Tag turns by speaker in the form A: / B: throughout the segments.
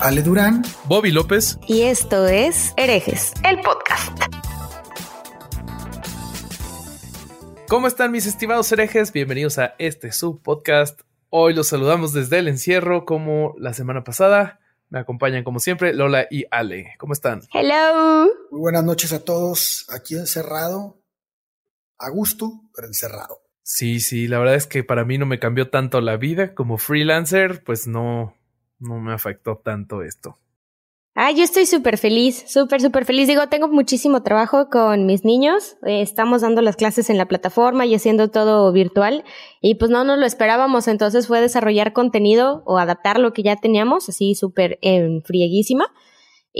A: Ale Durán,
B: Bobby López.
C: Y esto es Herejes, el podcast.
B: ¿Cómo están mis estimados herejes? Bienvenidos a este sub podcast. Hoy los saludamos desde el encierro como la semana pasada. Me acompañan como siempre Lola y Ale. ¿Cómo están?
C: Hello.
A: Muy buenas noches a todos. Aquí encerrado. A gusto, pero encerrado.
B: Sí, sí, la verdad es que para mí no me cambió tanto la vida como freelancer, pues no, no me afectó tanto esto.
C: Ah, yo estoy súper feliz, súper, súper feliz. Digo, tengo muchísimo trabajo con mis niños. Eh, estamos dando las clases en la plataforma y haciendo todo virtual. Y pues no nos lo esperábamos. Entonces fue desarrollar contenido o adaptar lo que ya teníamos, así súper en frieguísima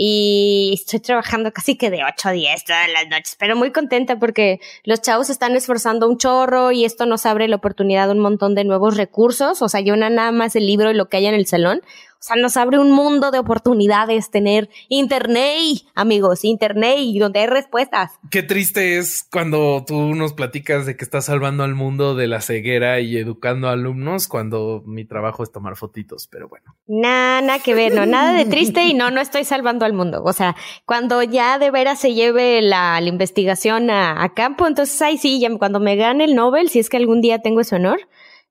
C: y estoy trabajando casi que de 8 a 10 todas las noches, pero muy contenta porque los chavos están esforzando un chorro y esto nos abre la oportunidad de un montón de nuevos recursos, o sea, yo nada más el libro y lo que hay en el salón, o sea, nos abre un mundo de oportunidades tener internet, amigos, internet y donde hay respuestas.
B: Qué triste es cuando tú nos platicas de que estás salvando al mundo de la ceguera y educando a alumnos cuando mi trabajo es tomar fotitos, pero bueno.
C: Nada, que ver, no, nada de triste y no, no estoy salvando al mundo. O sea, cuando ya de veras se lleve la, investigación a, a, campo, entonces ahí sí, ya, cuando me gane el Nobel, si es que algún día tengo ese honor,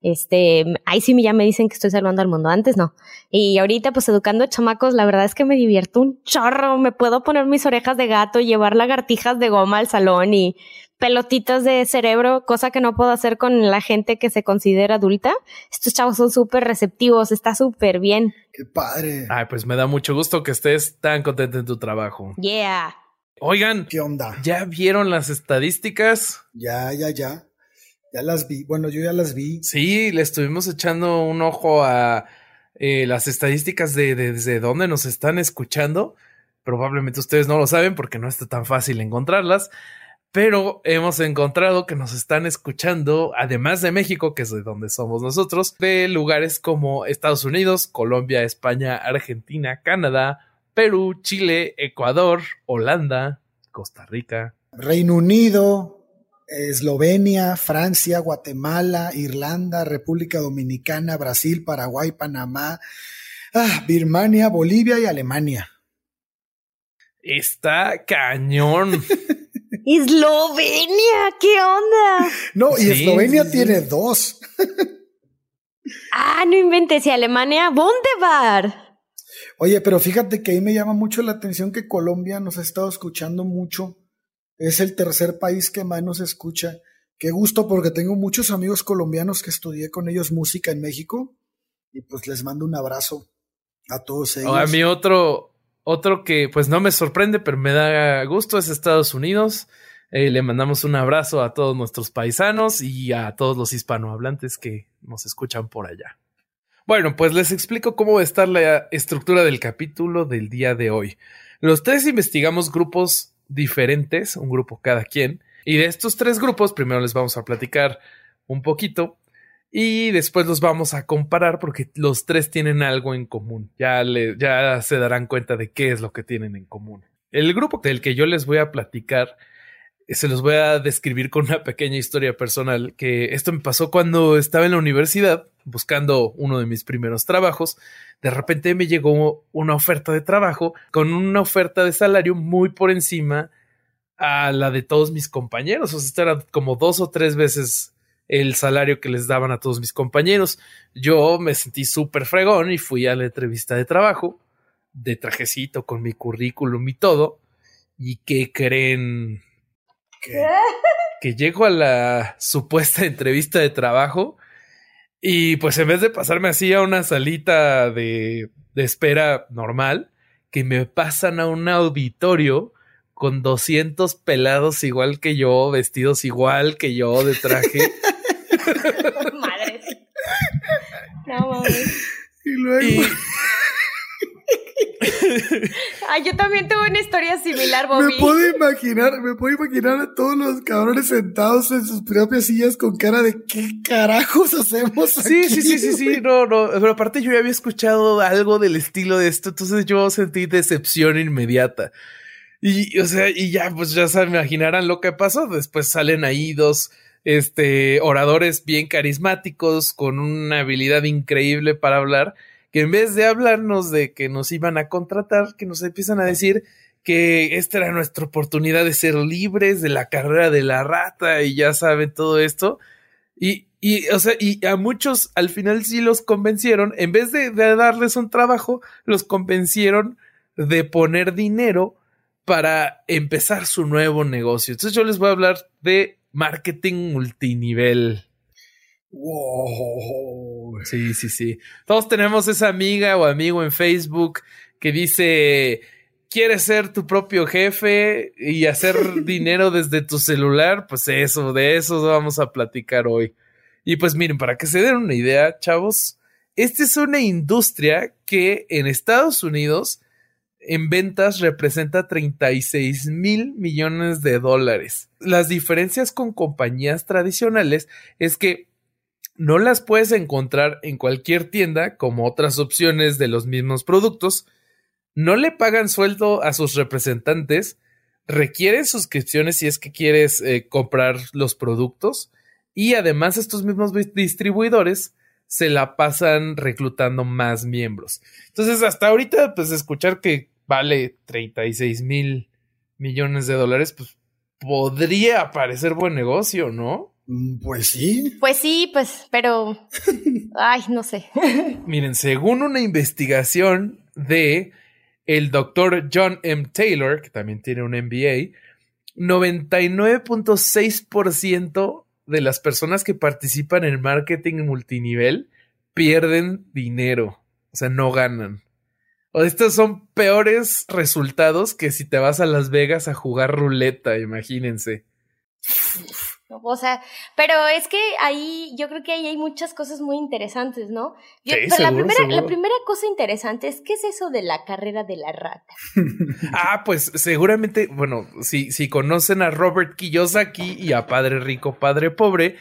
C: este, ahí sí ya me dicen que estoy salvando al mundo, antes no. Y ahorita, pues educando a chamacos, la verdad es que me divierto un chorro. Me puedo poner mis orejas de gato, llevar lagartijas de goma al salón y pelotitas de cerebro, cosa que no puedo hacer con la gente que se considera adulta. Estos chavos son súper receptivos, está súper bien.
A: Qué padre.
B: Ay, pues me da mucho gusto que estés tan contento en tu trabajo.
C: Yeah.
B: Oigan,
A: ¿qué onda?
B: ¿Ya vieron las estadísticas?
A: Ya, ya, ya. Ya las vi. Bueno, yo ya las vi.
B: Sí, le estuvimos echando un ojo a eh, las estadísticas de, desde dónde nos están escuchando. Probablemente ustedes no lo saben porque no está tan fácil encontrarlas. Pero hemos encontrado que nos están escuchando, además de México, que es de donde somos nosotros, de lugares como Estados Unidos, Colombia, España, Argentina, Canadá, Perú, Chile, Ecuador, Holanda, Costa Rica,
A: Reino Unido, Eslovenia, Francia, Guatemala, Irlanda, República Dominicana, Brasil, Paraguay, Panamá, ah, Birmania, Bolivia y Alemania.
B: Está cañón.
C: Eslovenia, ¿qué onda?
A: No, y Eslovenia tiene dos.
C: ah, no inventes, y Alemania, Wunderbar.
A: Oye, pero fíjate que ahí me llama mucho la atención que Colombia nos ha estado escuchando mucho es el tercer país que más nos escucha. Qué gusto porque tengo muchos amigos colombianos que estudié con ellos música en México y pues les mando un abrazo a todos ellos.
B: a mí otro, otro que pues no me sorprende, pero me da gusto es Estados Unidos. Eh, le mandamos un abrazo a todos nuestros paisanos y a todos los hispanohablantes que nos escuchan por allá. Bueno, pues les explico cómo va a estar la estructura del capítulo del día de hoy. Los tres investigamos grupos diferentes, un grupo cada quien. Y de estos tres grupos, primero les vamos a platicar un poquito y después los vamos a comparar porque los tres tienen algo en común. Ya, le, ya se darán cuenta de qué es lo que tienen en común. El grupo del que yo les voy a platicar se los voy a describir con una pequeña historia personal que esto me pasó cuando estaba en la universidad buscando uno de mis primeros trabajos. De repente me llegó una oferta de trabajo con una oferta de salario muy por encima a la de todos mis compañeros. O sea, esto era como dos o tres veces el salario que les daban a todos mis compañeros. Yo me sentí súper fregón y fui a la entrevista de trabajo de trajecito con mi currículum y todo. ¿Y qué creen? que, llego a la supuesta entrevista de trabajo y pues en vez de pasarme así a una salita de, de espera normal, que me pasan a un auditorio con 200 pelados igual que yo, vestidos igual que yo de traje.
C: Madre. No
A: Y luego.
C: Ay, yo también tuve una historia similar, Bobby.
A: Me puedo imaginar, me puedo imaginar a todos los cabrones sentados en sus propias sillas con cara de qué carajos hacemos
B: Sí, sí, sí, sí, sí, no, no, pero aparte yo ya había escuchado algo del estilo de esto, entonces yo sentí decepción inmediata. Y, o sea, y ya, pues ya se imaginarán lo que pasó. Después salen ahí dos, este, oradores bien carismáticos, con una habilidad increíble para hablar, que en vez de hablarnos de que nos iban a contratar, que nos empiezan a decir que esta era nuestra oportunidad de ser libres de la carrera de la rata y ya saben todo esto. Y, y, o sea, y a muchos al final sí los convencieron, en vez de, de darles un trabajo, los convencieron de poner dinero para empezar su nuevo negocio. Entonces yo les voy a hablar de marketing multinivel.
A: Wow.
B: Sí, sí, sí. Todos tenemos esa amiga o amigo en Facebook que dice, ¿quieres ser tu propio jefe y hacer dinero desde tu celular? Pues eso, de eso vamos a platicar hoy. Y pues miren, para que se den una idea, chavos, esta es una industria que en Estados Unidos en ventas representa 36 mil millones de dólares. Las diferencias con compañías tradicionales es que no las puedes encontrar en cualquier tienda como otras opciones de los mismos productos, no le pagan sueldo a sus representantes, requieren suscripciones si es que quieres eh, comprar los productos y además estos mismos distribuidores se la pasan reclutando más miembros. Entonces, hasta ahorita, pues escuchar que vale 36 mil millones de dólares, pues podría parecer buen negocio, ¿no?
A: Mm, pues sí.
C: Pues sí, pues, pero. Ay, no sé.
B: Miren, según una investigación de el doctor John M. Taylor, que también tiene un MBA, 99.6% de las personas que participan en marketing multinivel pierden dinero, o sea, no ganan. O estos son peores resultados que si te vas a Las Vegas a jugar ruleta, imagínense.
C: O sea, pero es que ahí yo creo que ahí hay muchas cosas muy interesantes, ¿no?
B: sí,
C: la, primera, la primera cosa interesante es ¿qué es eso de la carrera de la rata?
B: ah, pues seguramente, bueno, si, si conocen a Robert Kiyosaki y a Padre Rico, Padre Pobre,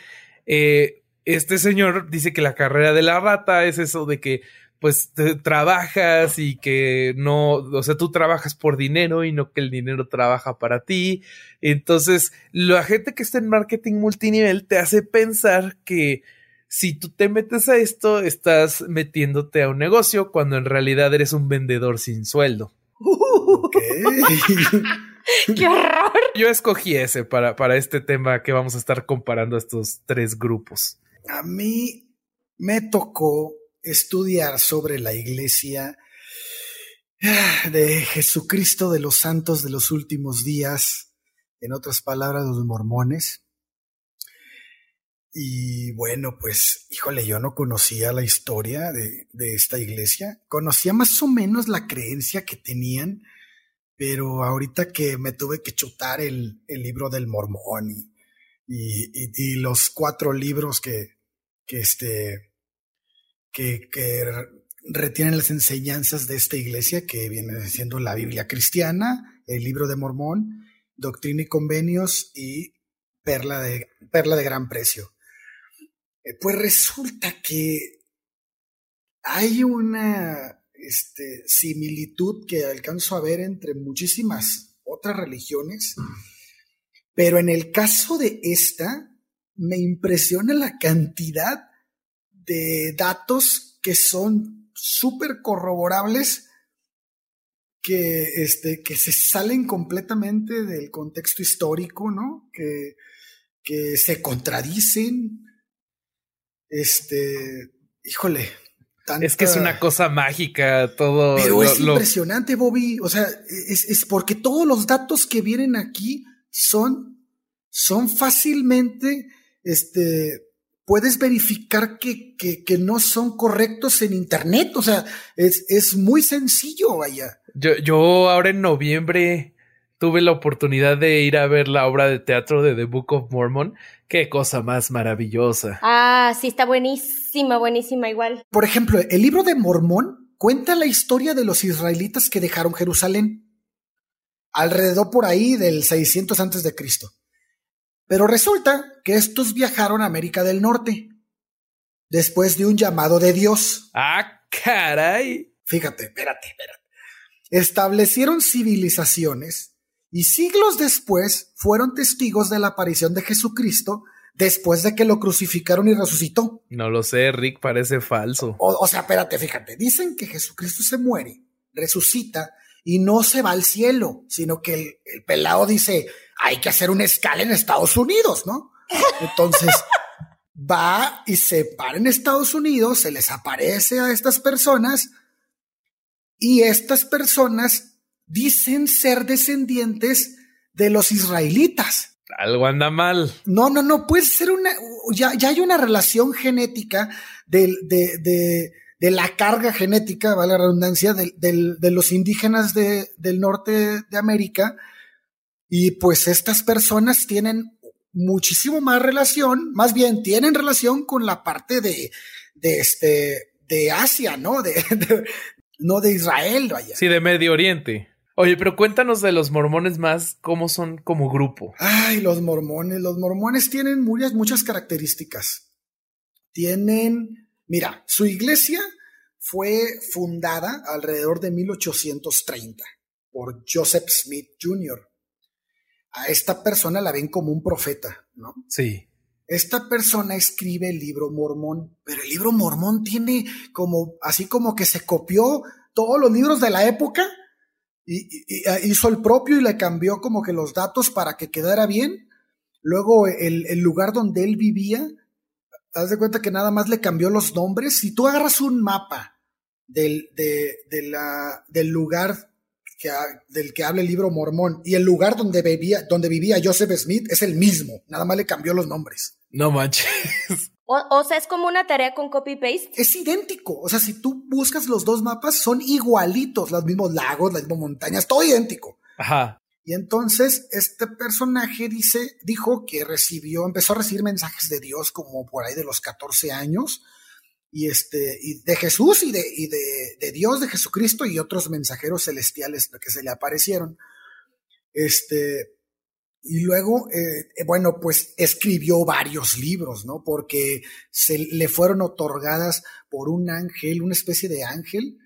B: eh, este señor dice que la carrera de la rata es eso de que pues trabajas y que no, o sea, tú trabajas por dinero y no que el dinero trabaja para ti. Entonces, la gente que está en marketing multinivel te hace pensar que si tú te metes a esto, estás metiéndote a un negocio cuando en realidad eres un vendedor sin sueldo.
C: ¡Qué horror!
B: Yo escogí ese para, para este tema que vamos a estar comparando a estos tres grupos.
A: A mí me tocó estudiar sobre la iglesia ah, de Jesucristo de los santos de los últimos días, en otras palabras, los mormones. Y bueno, pues, híjole, yo no conocía la historia de, esta iglesia, conocía más o menos la creencia que tenían, pero ahorita que me tuve que chutar el, libro del mormón y, y, los cuatro libros que, que este, que, retienen las enseñanzas de esta iglesia, que viene siendo la Biblia cristiana, el libro de Mormón, Doctrina y Convenios y Perla de, Perla de Gran Precio. Eh, pues resulta que hay una este, similitud que alcanzo a ver entre muchísimas otras religiones, pero en el caso de esta, me impresiona la cantidad de datos que son súper corroborables, que, este, que se salen completamente del contexto histórico, ¿no? Que, que se contradicen. Este, híjole.
B: es que es una cosa mágica todo.
A: Pero es impresionante, Bobby. O sea, es, es, porque todos los datos que vienen aquí son, son fácilmente, este, puedes verificar que, que, no son correctos en Internet. O sea, es, es muy sencillo, vaya.
B: Yo, yo ahora en noviembre tuve la oportunidad de ir a ver la obra de teatro de The Book of Mormon. Qué cosa más maravillosa.
C: Ah, sí, está buenísima, buenísima igual.
A: Por ejemplo, el libro de Mormón cuenta la historia de los israelitas que dejaron Jerusalén, alrededor por ahí del 600 antes de Cristo. Pero resulta que estos viajaron a América del Norte después de un llamado de Dios.
B: Ah, caray.
A: Fíjate, espérate, espérate. Establecieron civilizaciones y siglos después fueron testigos de la aparición de Jesucristo después de que lo crucificaron y resucitó.
B: No lo sé, Rick, parece falso.
A: O, sea, espérate, fíjate, dicen que Jesucristo se muere, resucita y no se va al cielo, sino que el, el pelado dice, hay que hacer una escala en Estados Unidos, ¿no? Entonces va y se para en Estados Unidos, se les aparece a estas personas y estas personas dicen ser descendientes de los israelitas.
B: Algo anda mal.
A: No, no, no, puede ser una, ya, ya hay una relación genética de, de, de, de, la carga genética, vale la redundancia, de, de los indígenas del norte de América. Y pues estas personas tienen muchísimo más relación, más bien tienen relación con la parte de, de este, de Asia, ¿no? De, no de Israel, vaya.
B: Sí, de Medio Oriente. Oye, pero cuéntanos de los mormones más, cómo son como grupo.
A: Ay, los mormones, los mormones tienen muchas, muchas características. Tienen, mira, su iglesia fue fundada alrededor de 1830 por Joseph Smith Jr. A esta persona la ven como un profeta, ¿no?
B: Sí.
A: Esta persona escribe el libro mormón, pero el libro mormón tiene como, así como que se copió todos los libros de la época y, ah, hizo el propio y le cambió como que los datos para que quedara bien. Luego el, lugar donde él vivía, haz de cuenta que nada más le cambió los nombres. Si tú agarras un mapa del, de, la, del lugar que, del que habla el libro mormón y el lugar donde vivía, donde vivía Joseph Smith es el mismo, nada más le cambió los nombres.
B: No manches.
C: O, sea, es como una tarea con copy-paste.
A: Es idéntico. O sea, si tú buscas los dos mapas, son igualitos, los mismos lagos, las mismas montañas, todo idéntico.
B: Ajá.
A: Y entonces este personaje dice, dijo que recibió, empezó a recibir mensajes de Dios como por ahí de los 14 años, y este, y de Jesús y de, y de, de Dios, de Jesucristo y otros mensajeros celestiales que se le aparecieron. Este, y luego, eh, bueno, pues escribió varios libros, ¿no? Porque se le fueron otorgadas por un ángel, una especie de ángel.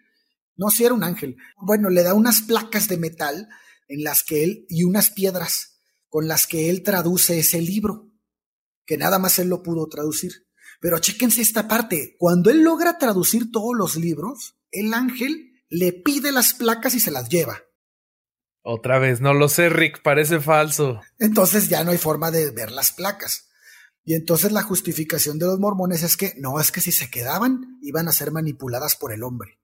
A: No, si era un ángel. Bueno, le da unas placas de metal en las que él, y unas piedras con las que él traduce ese libro, que nada más él lo pudo traducir. Pero chéquense esta parte. Cuando él logra traducir todos los libros, el ángel le pide las placas y se las lleva.
B: Otra vez, no lo sé, Rick, parece falso.
A: Entonces ya no hay forma de ver las placas. Y entonces la justificación de los mormones es que no, es que si se quedaban, iban a ser manipuladas por el hombre.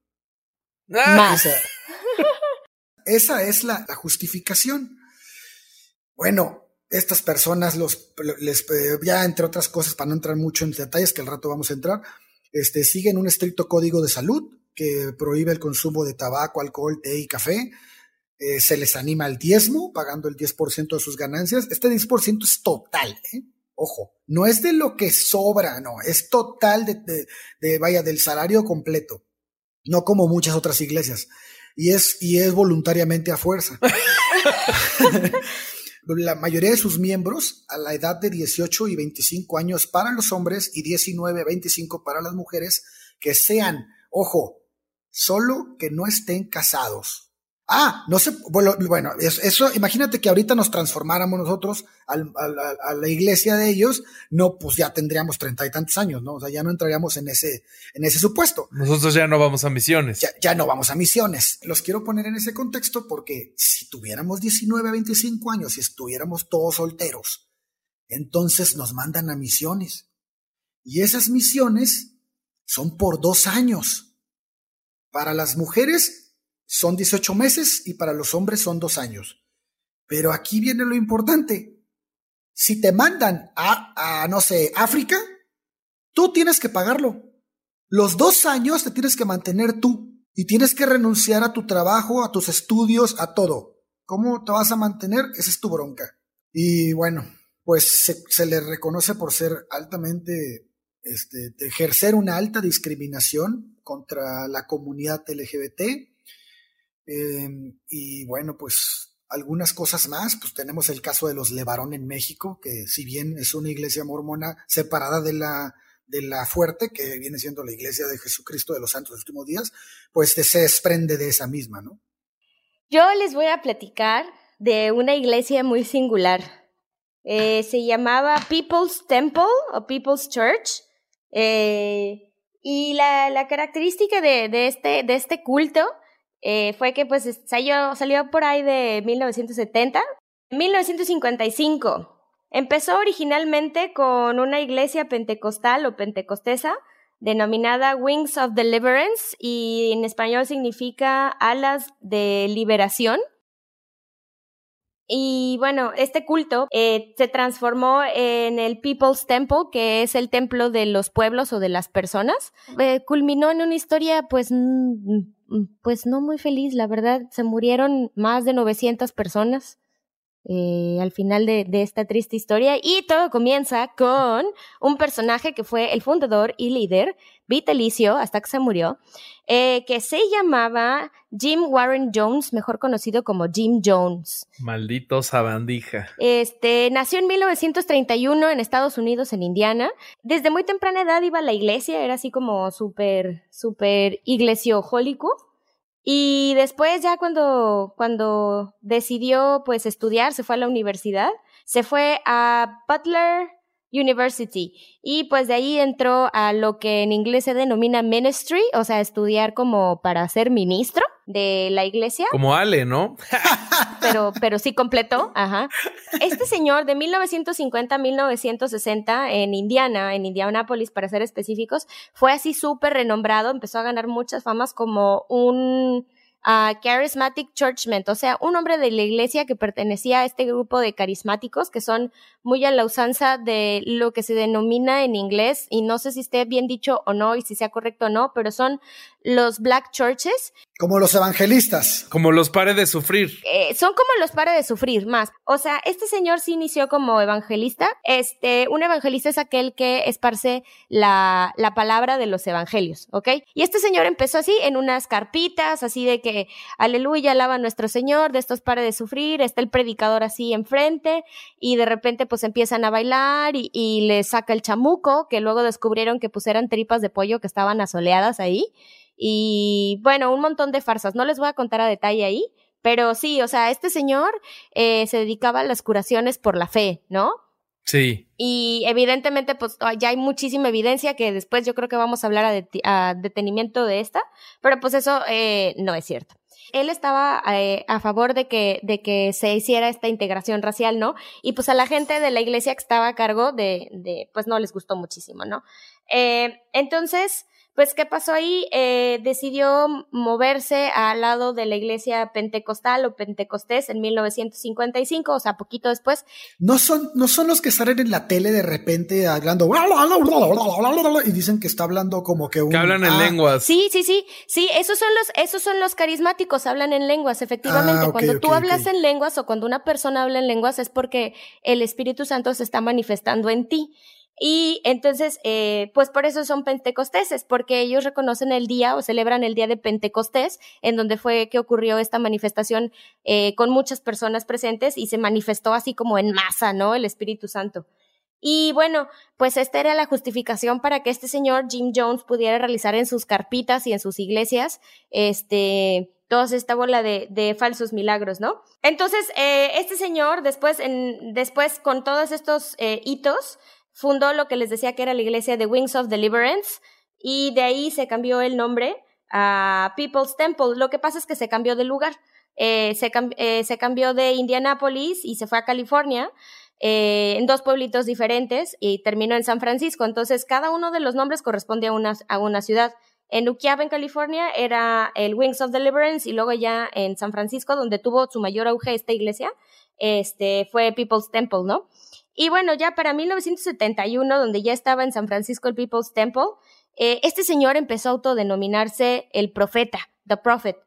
C: Ah.
A: Esa, es la, justificación. Bueno, estas personas, los, les, eh, ya entre otras cosas, para no entrar mucho en detalles, que al rato vamos a entrar, este, siguen un estricto código de salud que prohíbe el consumo de tabaco, alcohol, té y café eh, se les anima al diezmo, pagando el 10% de sus ganancias. Este 10% es total, ¿eh? Ojo, no es de lo que sobra, no, es total de, de, vaya, del salario completo, no como muchas otras iglesias. Y es, y es voluntariamente a fuerza. la mayoría de sus miembros a la edad de 18 y 25 años para los hombres y 19 a 25 para las mujeres que sean, ojo, solo que no estén casados. Ah, no sé, bueno, bueno eso, imagínate que ahorita nos transformáramos nosotros a la iglesia de ellos, no, pues ya tendríamos treinta y tantos años, ¿no? O sea, ya no entraríamos en ese, en ese supuesto.
B: Nosotros ya no vamos a misiones.
A: Ya, ya no vamos a misiones. Los quiero poner en ese contexto porque si tuviéramos 19 a 25 años, si estuviéramos todos solteros, entonces nos mandan a misiones. Y esas misiones son por dos años. Para las mujeres son 18 meses y para los hombres son dos años. Pero aquí viene lo importante. Si te mandan a, a, no sé, África, tú tienes que pagarlo. Los dos años te tienes que mantener tú y tienes que renunciar a tu trabajo, a tus estudios, a todo. ¿Cómo te vas a mantener? Esa es tu bronca. Y bueno, pues se, le reconoce por ser altamente, este, ejercer una alta discriminación contra la comunidad LGBT. Em, y bueno, pues algunas cosas más, pues tenemos el caso de los Levarón en México, que si bien es una iglesia mormona separada de la, de la fuerte, que viene siendo la iglesia de Jesucristo de los Santos de los Últimos Días, pues se desprende de esa misma, ¿no?
C: Yo les voy a platicar de una iglesia muy singular. Eh, se llamaba People's Temple o People's Church. Eh, y la, la característica de, de, este, de este culto eh, fue que pues salió, salió por ahí de 1970. 1955. Empezó originalmente con una iglesia pentecostal o pentecostesa denominada Wings of Deliverance y en español significa alas de liberación. Y bueno, este culto eh, se transformó en el People's Temple, que es el templo de los pueblos o de las personas. Eh, culminó en una historia, pues, pues no muy feliz, la verdad. Se murieron más de 900 personas. Eh, al final de, de, esta triste historia. Y todo comienza con un personaje que fue el fundador y líder vitalicio hasta que se murió, eh, que se llamaba Jim Warren Jones, mejor conocido como Jim Jones.
B: Maldito sabandija.
C: Este, nació en 1931 en Estados Unidos, en Indiana. Desde muy temprana edad iba a la iglesia, era así como súper, súper iglesiójólico. Y después ya cuando, cuando decidió pues estudiar, se fue a la universidad, se fue a Butler University y pues de ahí entró a lo que en inglés se denomina ministry, o sea, estudiar como para ser ministro de la iglesia.
B: Como Ale, ¿no?
C: pero, pero sí completó, ajá. Este señor de 1950 a 1960 en Indiana, en Indianapolis para ser específicos, fue así súper renombrado, empezó a ganar muchas famas como un a Charismatic Churchman, o sea, un hombre de la iglesia que pertenecía a este grupo de carismáticos que son muy a la usanza de lo que se denomina en inglés, y no sé si esté bien dicho o no, y si sea correcto o no, pero son los black churches.
A: Como los evangelistas.
B: Como los pare de sufrir.
C: Eh, son como los pare de sufrir más. O sea, este señor sí inició como evangelista. Este, un evangelista es aquel que esparce la, la palabra de los evangelios, ¿ok? Y este señor empezó así en unas carpitas, así de que, aleluya, alaba a nuestro Señor, de estos pare de sufrir, está el predicador así enfrente, y de repente pues empiezan a bailar y, y le saca el chamuco, que luego descubrieron que pues eran tripas de pollo que estaban asoleadas ahí. Y bueno, un montón de farsas. No les voy a contar a detalle ahí, pero sí, o sea, este señor eh, se dedicaba a las curaciones por la fe, ¿no?
B: Sí.
C: Y evidentemente, pues ya hay muchísima evidencia que después yo creo que vamos a hablar a, detenimiento de esta, pero pues eso eh, no es cierto. Él estaba eh, a favor de que, de que se hiciera esta integración racial, ¿no? Y pues a la gente de la iglesia que estaba a cargo de, de pues no les gustó muchísimo, ¿no? Entonces, pues, ¿qué pasó ahí? Eh, decidió moverse al lado de la iglesia pentecostal o pentecostés en 1955, o sea, poquito después.
A: No son, no son los que salen en la tele de repente hablando y dicen que está hablando como que un.
B: Que hablan en lenguas.
C: Sí, sí, sí. Sí, esos son los, esos son los carismáticos, hablan en lenguas, efectivamente. cuando tú hablas en lenguas o cuando una persona habla en lenguas es porque el Espíritu Santo se está manifestando en ti. Y entonces, eh, pues por eso son pentecosteses, porque ellos reconocen el día o celebran el día de Pentecostés, en donde fue que ocurrió esta manifestación eh, con muchas personas presentes y se manifestó así como en masa, ¿no? El Espíritu Santo. Y bueno, pues esta era la justificación para que este señor Jim Jones pudiera realizar en sus carpitas y en sus iglesias, este, toda esta bola de, falsos milagros, ¿no? Entonces, eh, este señor, después, después con todos estos hitos, fundó lo que les decía que era la iglesia de Wings of Deliverance y de ahí se cambió el nombre a People's Temple. Lo que pasa es que se cambió de lugar. Eh, se, eh, se, cambió de Indianapolis y se fue a California. Eh, en dos pueblitos diferentes y terminó en San Francisco. Entonces, cada uno de los nombres corresponde a una, a una ciudad. En Ukiah, en California, era el Wings of Deliverance y luego ya en San Francisco, donde tuvo su mayor auge esta iglesia, este, fue People's Temple, ¿no? Y bueno, ya para 1971, donde ya estaba en San Francisco el People's Temple, eh, este señor empezó a autodenominarse el profeta, The Prophet.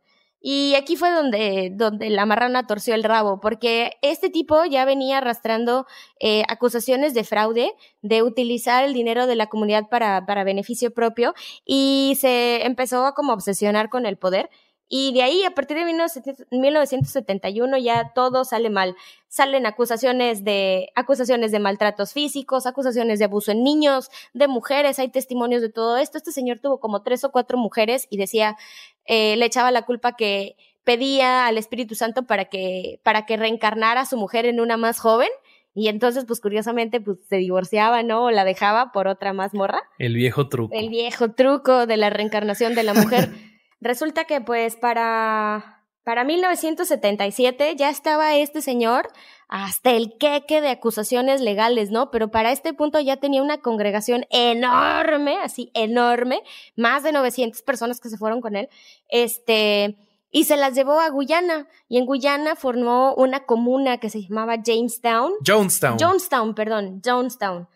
C: Y aquí fue donde, donde la marrana torció el rabo, porque este tipo ya venía arrastrando eh, acusaciones de fraude, de utilizar el dinero de la comunidad para, para beneficio propio, y se empezó a como obsesionar con el poder. Y de ahí, a partir de 1971, ya todo sale mal. Salen acusaciones de, acusaciones de maltratos físicos, acusaciones de abuso en niños, de mujeres, hay testimonios de todo esto. Este señor tuvo como tres o cuatro mujeres y decía, eh, le echaba la culpa que pedía al Espíritu Santo para que, para que reencarnara a su mujer en una más joven. Y entonces, pues curiosamente, pues se divorciaba, ¿no? O la dejaba por otra más morra.
B: El viejo truco.
C: El viejo truco de la reencarnación de la mujer. Resulta que pues para, para 1977 ya estaba este señor hasta el queque de acusaciones legales, ¿no? Pero para este punto ya tenía una congregación enorme, así enorme, más de 900 personas que se fueron con él, este, y se las llevó a Guyana, y en Guyana formó una comuna que se llamaba Jamestown.
B: Jonestown.
C: Jonestown, perdón, Jonestown.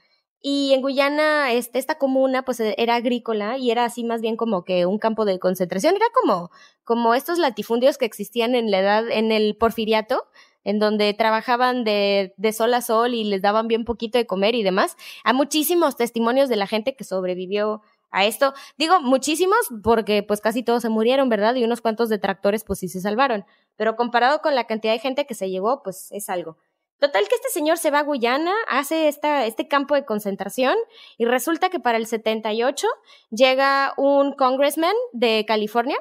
C: Y en Guyana, este, esta comuna, pues era agrícola y era así más bien como que un campo de concentración. Era como, como estos latifundios que existían en la edad, en el porfiriato, en donde trabajaban de, de sol a sol y les daban bien poquito de comer y demás. Hay muchísimos testimonios de la gente que sobrevivió a esto. Digo muchísimos porque pues casi todos se murieron, ¿verdad? Y unos cuantos detractores pues sí se salvaron. Pero comparado con la cantidad de gente que se llevó, pues es algo. Total que este señor se va a Guyana, hace esta, este campo de concentración y resulta que para el 78 llega un congressman de California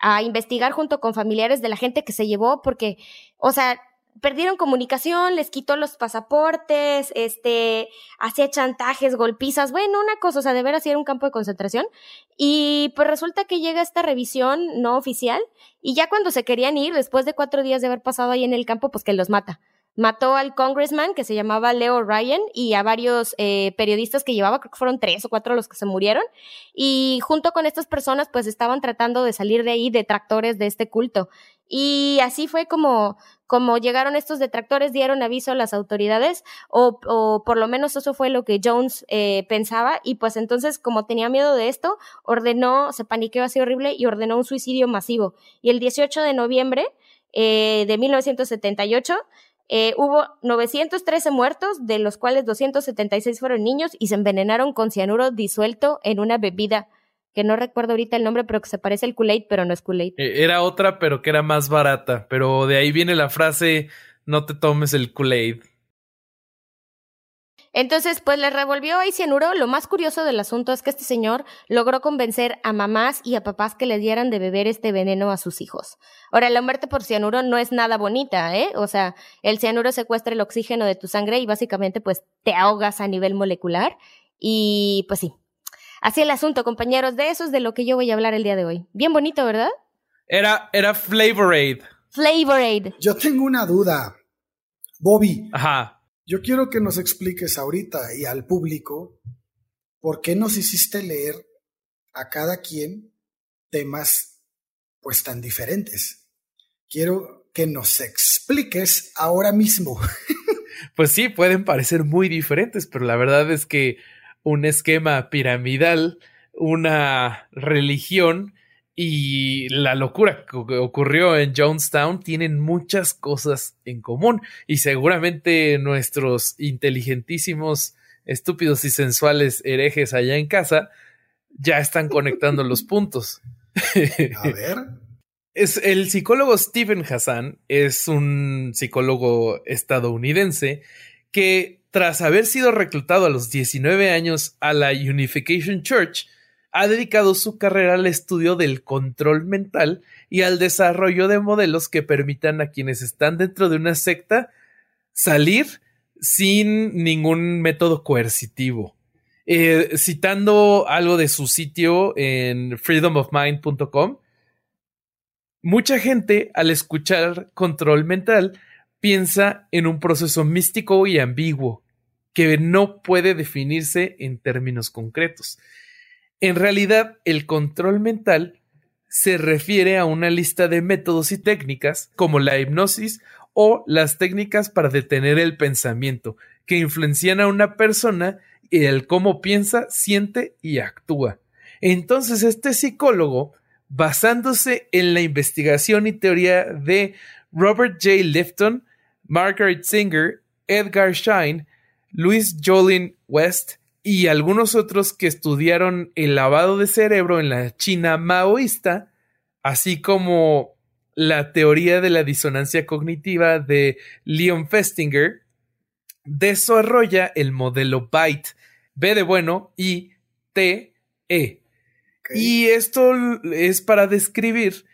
C: a investigar junto con familiares de la gente que se llevó porque, o sea, perdieron comunicación, les quitó los pasaportes, este, hacía chantajes, golpizas, bueno, una cosa, o sea, de veras era un campo de concentración. Y pues resulta que llega esta revisión no oficial y ya cuando se querían ir, después de cuatro días de haber pasado ahí en el campo, pues que los mata mató al congressman que se llamaba Leo Ryan y a varios eh, periodistas que llevaba, creo que fueron tres o cuatro los que se murieron. Y junto con estas personas, pues estaban tratando de salir de ahí detractores de este culto. Y así fue como, como llegaron estos detractores, dieron aviso a las autoridades, o, por lo menos eso fue lo que Jones eh, pensaba. Y pues entonces, como tenía miedo de esto, ordenó, se paniqueó así horrible y ordenó un suicidio masivo. Y el 18 de noviembre eh, de 1978, eh, hubo 913 muertos, de los cuales 276 fueron niños y se envenenaron con cianuro disuelto en una bebida que no recuerdo ahorita el nombre, pero que se parece al Kool-Aid, pero no es Kool-Aid.
B: Eh, era otra, pero que era más barata. Pero de ahí viene la frase, no te tomes el Kool-Aid.
C: Entonces, pues le revolvió ahí cianuro. Lo más curioso del asunto es que este señor logró convencer a mamás y a papás que le dieran de beber este veneno a sus hijos. Ahora, la muerte por cianuro no es nada bonita, ¿eh? O sea, el cianuro secuestra el oxígeno de tu sangre y básicamente pues te ahogas a nivel molecular. Y pues sí. Así el asunto, compañeros. De eso es de lo que yo voy a hablar el día de hoy. Bien bonito, ¿verdad?
B: Era, era Flavor Aid.
C: Flavor Aid.
A: Yo tengo una duda. Bobby.
B: Ajá.
A: Yo quiero que nos expliques ahorita y al público por qué nos hiciste leer a cada quien temas pues tan diferentes. Quiero que nos expliques ahora mismo.
B: pues sí, pueden parecer muy diferentes, pero la verdad es que un esquema piramidal, una religión y la locura que ocurrió en Jonestown tienen muchas cosas en común y seguramente nuestros inteligentísimos, estúpidos y sensuales herejes allá en casa ya están conectando los puntos.
A: A ver.
B: Es el psicólogo Stephen Hassan es un psicólogo estadounidense que tras haber sido reclutado a los 19 años a la Unification Church ha dedicado su carrera al estudio del control mental y al desarrollo de modelos que permitan a quienes están dentro de una secta salir sin ningún método coercitivo. Eh, citando algo de su sitio en freedomofmind.com, mucha gente al escuchar control mental piensa en un proceso místico y ambiguo que no puede definirse en términos concretos. En realidad, el control mental se refiere a una lista de métodos y técnicas como la hipnosis o las técnicas para detener el pensamiento que influencian a una persona y el cómo piensa, siente y actúa. Entonces este psicólogo basándose en la investigación y teoría de Robert J. Lifton, Margaret Singer, Edgar Schein, Louis Jolin West y algunos otros que estudiaron el lavado de cerebro en la China maoísta, así como la teoría de la disonancia cognitiva de Leon Festinger, desarrolla el modelo BYTE, B de bueno y T, E. Y esto es para describir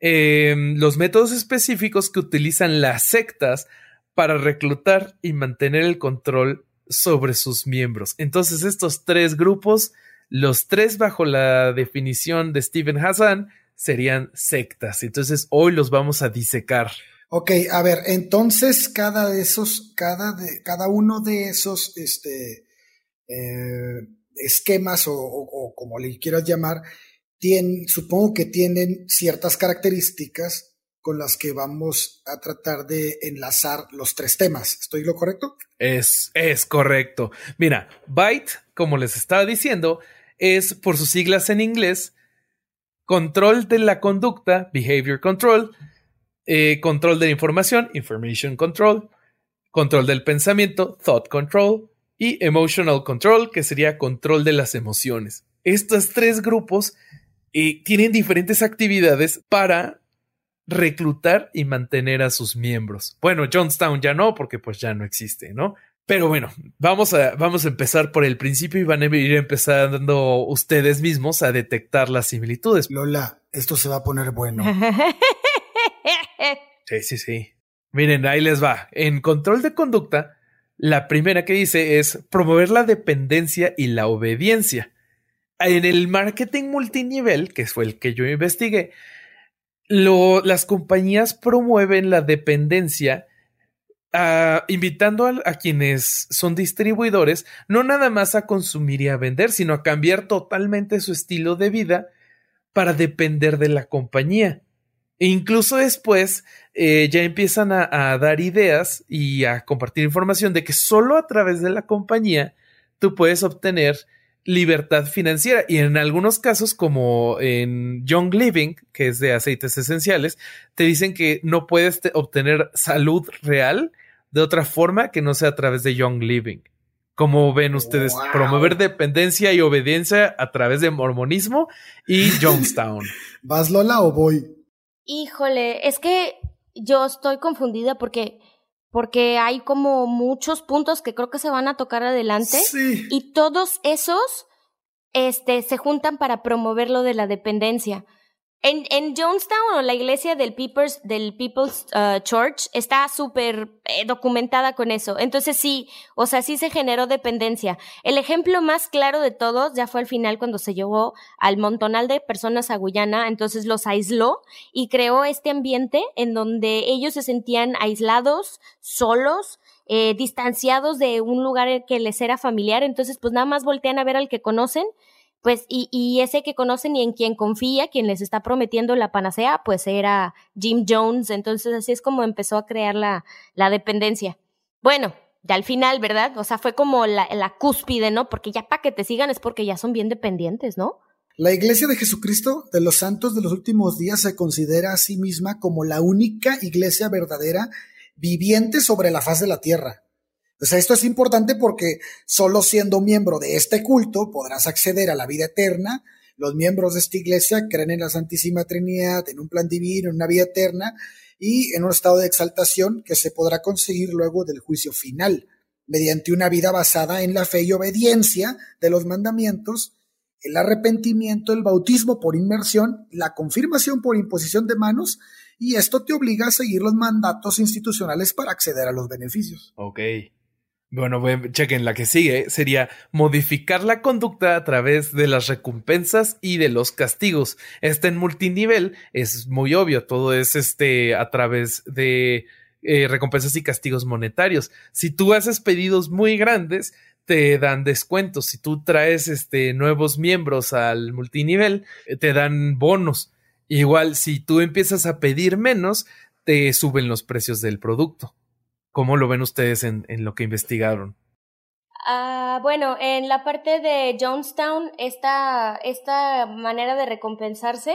B: em, los métodos específicos que utilizan las sectas para reclutar y mantener el control sobre sus miembros. Entonces, estos tres grupos, los tres bajo la definición de Stephen Hassan, serían sectas. Entonces, hoy los vamos a disecar.
A: Ok, a ver, entonces cada de esos, cada de, cada uno de esos, este, eh, esquemas o, como le quieras llamar, supongo que tienen ciertas características con las que vamos a tratar de enlazar los tres temas. ¿Estoy lo correcto?
B: Es, es correcto. Mira, byte, como les estaba diciendo, es por sus siglas en inglés, control de la conducta, behavior control, eh, control de la información, information control, control del pensamiento, thought control, y Emotional Control, que sería control de las emociones. Estos tres grupos eh, tienen diferentes actividades para reclutar y mantener a sus miembros. Bueno, Johnstown ya no, porque pues ya no existe, ¿no? Pero bueno, vamos a, vamos a empezar por el principio y van a ir empezando ustedes mismos a detectar las similitudes.
A: Lola, esto se va a poner bueno.
B: sí, sí, sí. Miren, ahí les va. En control de conducta, la primera que dice es promover la dependencia y la obediencia. En el marketing multinivel, que fue el que yo investigué, las compañías promueven la dependencia ah, invitando a, quienes son distribuidores no nada más a consumir y a vender, sino a cambiar totalmente su estilo de vida para depender de la compañía. E incluso después eh, ya empiezan a, dar ideas y a compartir información de que solo a través de la compañía tú puedes obtener libertad financiera y en algunos casos como en Young Living, que es de aceites esenciales, te dicen que no puedes obtener salud real de otra forma que no sea a través de Young Living. Como ven ustedes, promover dependencia y obediencia a través de mormonismo y Jonestown.
A: ¿Vas Lola o voy?
C: Híjole, es que yo estoy confundida porque porque hay como muchos puntos que creo que se van a tocar adelante y todos esos este se juntan para promover lo de la dependencia. En, en Jonestown o la iglesia del People's, del People's uh, Church está súper eh, documentada con eso. Entonces sí, o sea, sí se generó dependencia. El ejemplo más claro de todos ya fue al final cuando se llevó al montonal de personas a Guyana, entonces los aisló y creó este ambiente en donde ellos se sentían aislados, solos, eh, distanciados de un lugar que les era familiar. Entonces, pues nada más voltean a ver al que conocen pues, y, y, ese que conocen y en quien confía, quien les está prometiendo la panacea, pues era Jim Jones. Entonces así es como empezó a crear la, la dependencia. Bueno, ya al final, ¿verdad? O sea, fue como la, la cúspide, ¿no? Porque ya para que te sigan es porque ya son bien dependientes, ¿no?
A: La Iglesia de Jesucristo de los Santos de los Últimos Días se considera a sí misma como la única iglesia verdadera viviente sobre la faz de la tierra. Sea, esto es importante porque solo siendo miembro de este culto podrás acceder a la vida eterna. Los miembros de esta iglesia creen en la Santísima Trinidad, en un plan divino, en una vida eterna y en un estado de exaltación que se podrá conseguir luego del juicio final, mediante una vida basada en la fe y obediencia de los mandamientos, el arrepentimiento, el bautismo por inmersión, la confirmación por imposición de manos, y esto te obliga a seguir los mandatos institucionales para acceder a los beneficios.
B: Ok. Bueno, chequen, la que sigue sería modificar la conducta a través de las recompensas y de los castigos. Este en multinivel es muy obvio, todo es este a través de eh, recompensas y castigos monetarios. Si tú haces pedidos muy grandes, te dan descuentos. Si tú traes este nuevos miembros al multinivel, eh, te dan bonos. Igual, si tú empiezas a pedir menos, te suben los precios del producto. ¿Cómo lo ven ustedes en, lo que investigaron?
C: Ah, bueno, en la parte de Jonestown, esta, esta manera de recompensarse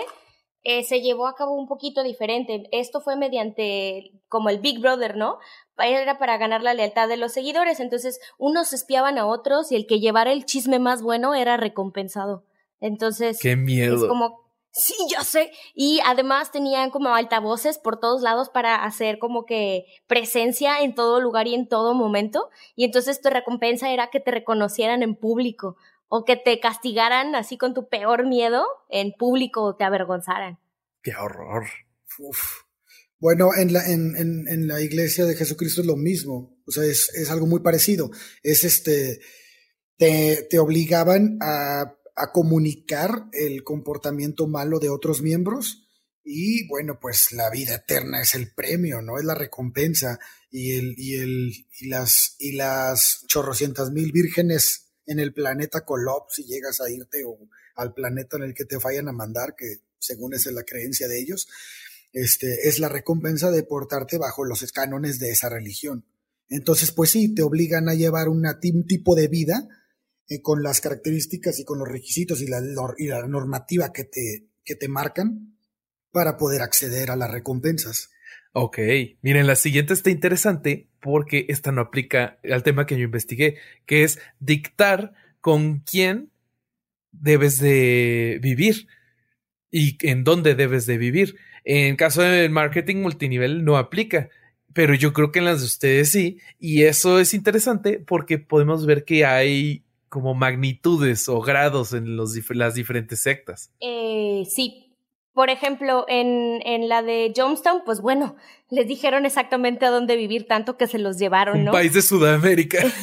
C: eh, se llevó a cabo un poquito diferente. Esto fue mediante como el Big Brother, ¿no? Era para ganar la lealtad de los seguidores. Entonces, unos espiaban a otros y el que llevara el chisme más bueno era recompensado. Entonces,
B: qué miedo.
C: Es como, sí, yo sé. Y además tenían como altavoces por todos lados para hacer como que presencia en todo lugar y en todo momento. Y entonces tu recompensa era que te reconocieran en público o que te castigaran así con tu peor miedo en público o te avergonzaran.
B: ¡Qué horror!
A: Bueno, en la, en, en, la iglesia de Jesucristo es lo mismo, o sea, es, es algo muy parecido. Es este, te, te obligaban a, a, comunicar el comportamiento malo de otros miembros y bueno, pues la vida eterna es el premio, ¿no? Es la recompensa y, el, y, el, y, las, y las chorrocientas mil vírgenes en el planeta Colob si llegas a irte o al planeta en el que te vayan a mandar, que según es la creencia de ellos, este, es la recompensa de portarte bajo los cánones de esa religión. Entonces, pues sí, te obligan a llevar un tipo de vida eh, con las características y con los requisitos y la, normativa que te, que te marcan para poder acceder a las recompensas.
B: Ok, miren, la siguiente está interesante porque esta no aplica al tema que yo investigué, que es dictar con quién debes de vivir y en dónde debes de vivir. En caso del marketing multinivel no aplica, pero yo creo que en las de ustedes sí, y eso es interesante porque podemos ver que hay como magnitudes o grados en los, las diferentes sectas.
C: Eh, sí, por ejemplo, en, en la de Jonestown, pues bueno, les dijeron exactamente a dónde vivir tanto que se los llevaron, ¿no?
B: Un país de Sudamérica.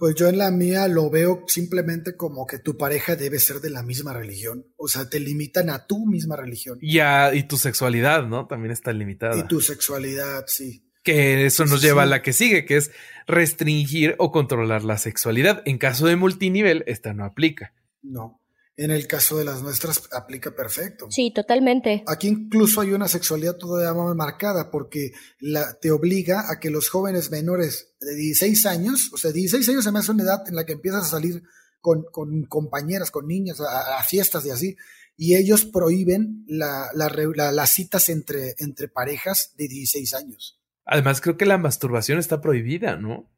A: Pues yo en la mía lo veo simplemente como que tu pareja debe ser de la misma religión. O sea, te limitan a tu misma religión.
B: Y, y tu sexualidad, ¿no? También está limitada.
A: Y tu sexualidad, sí.
B: Que eso nos lleva a la que sigue, que es restringir o controlar la sexualidad. En caso de multinivel, esta no aplica.
A: No. En el caso de las nuestras aplica perfecto.
C: Sí, totalmente.
A: Aquí incluso hay una sexualidad todavía más marcada porque la, te obliga a que los jóvenes menores de 16 años, o sea, 16 años se me hace una edad en la que empiezas a salir con, con compañeras, con niñas, a, fiestas y así, y ellos prohíben la, las citas entre, entre parejas de 16 años.
B: Además, creo que la masturbación está prohibida, ¿no?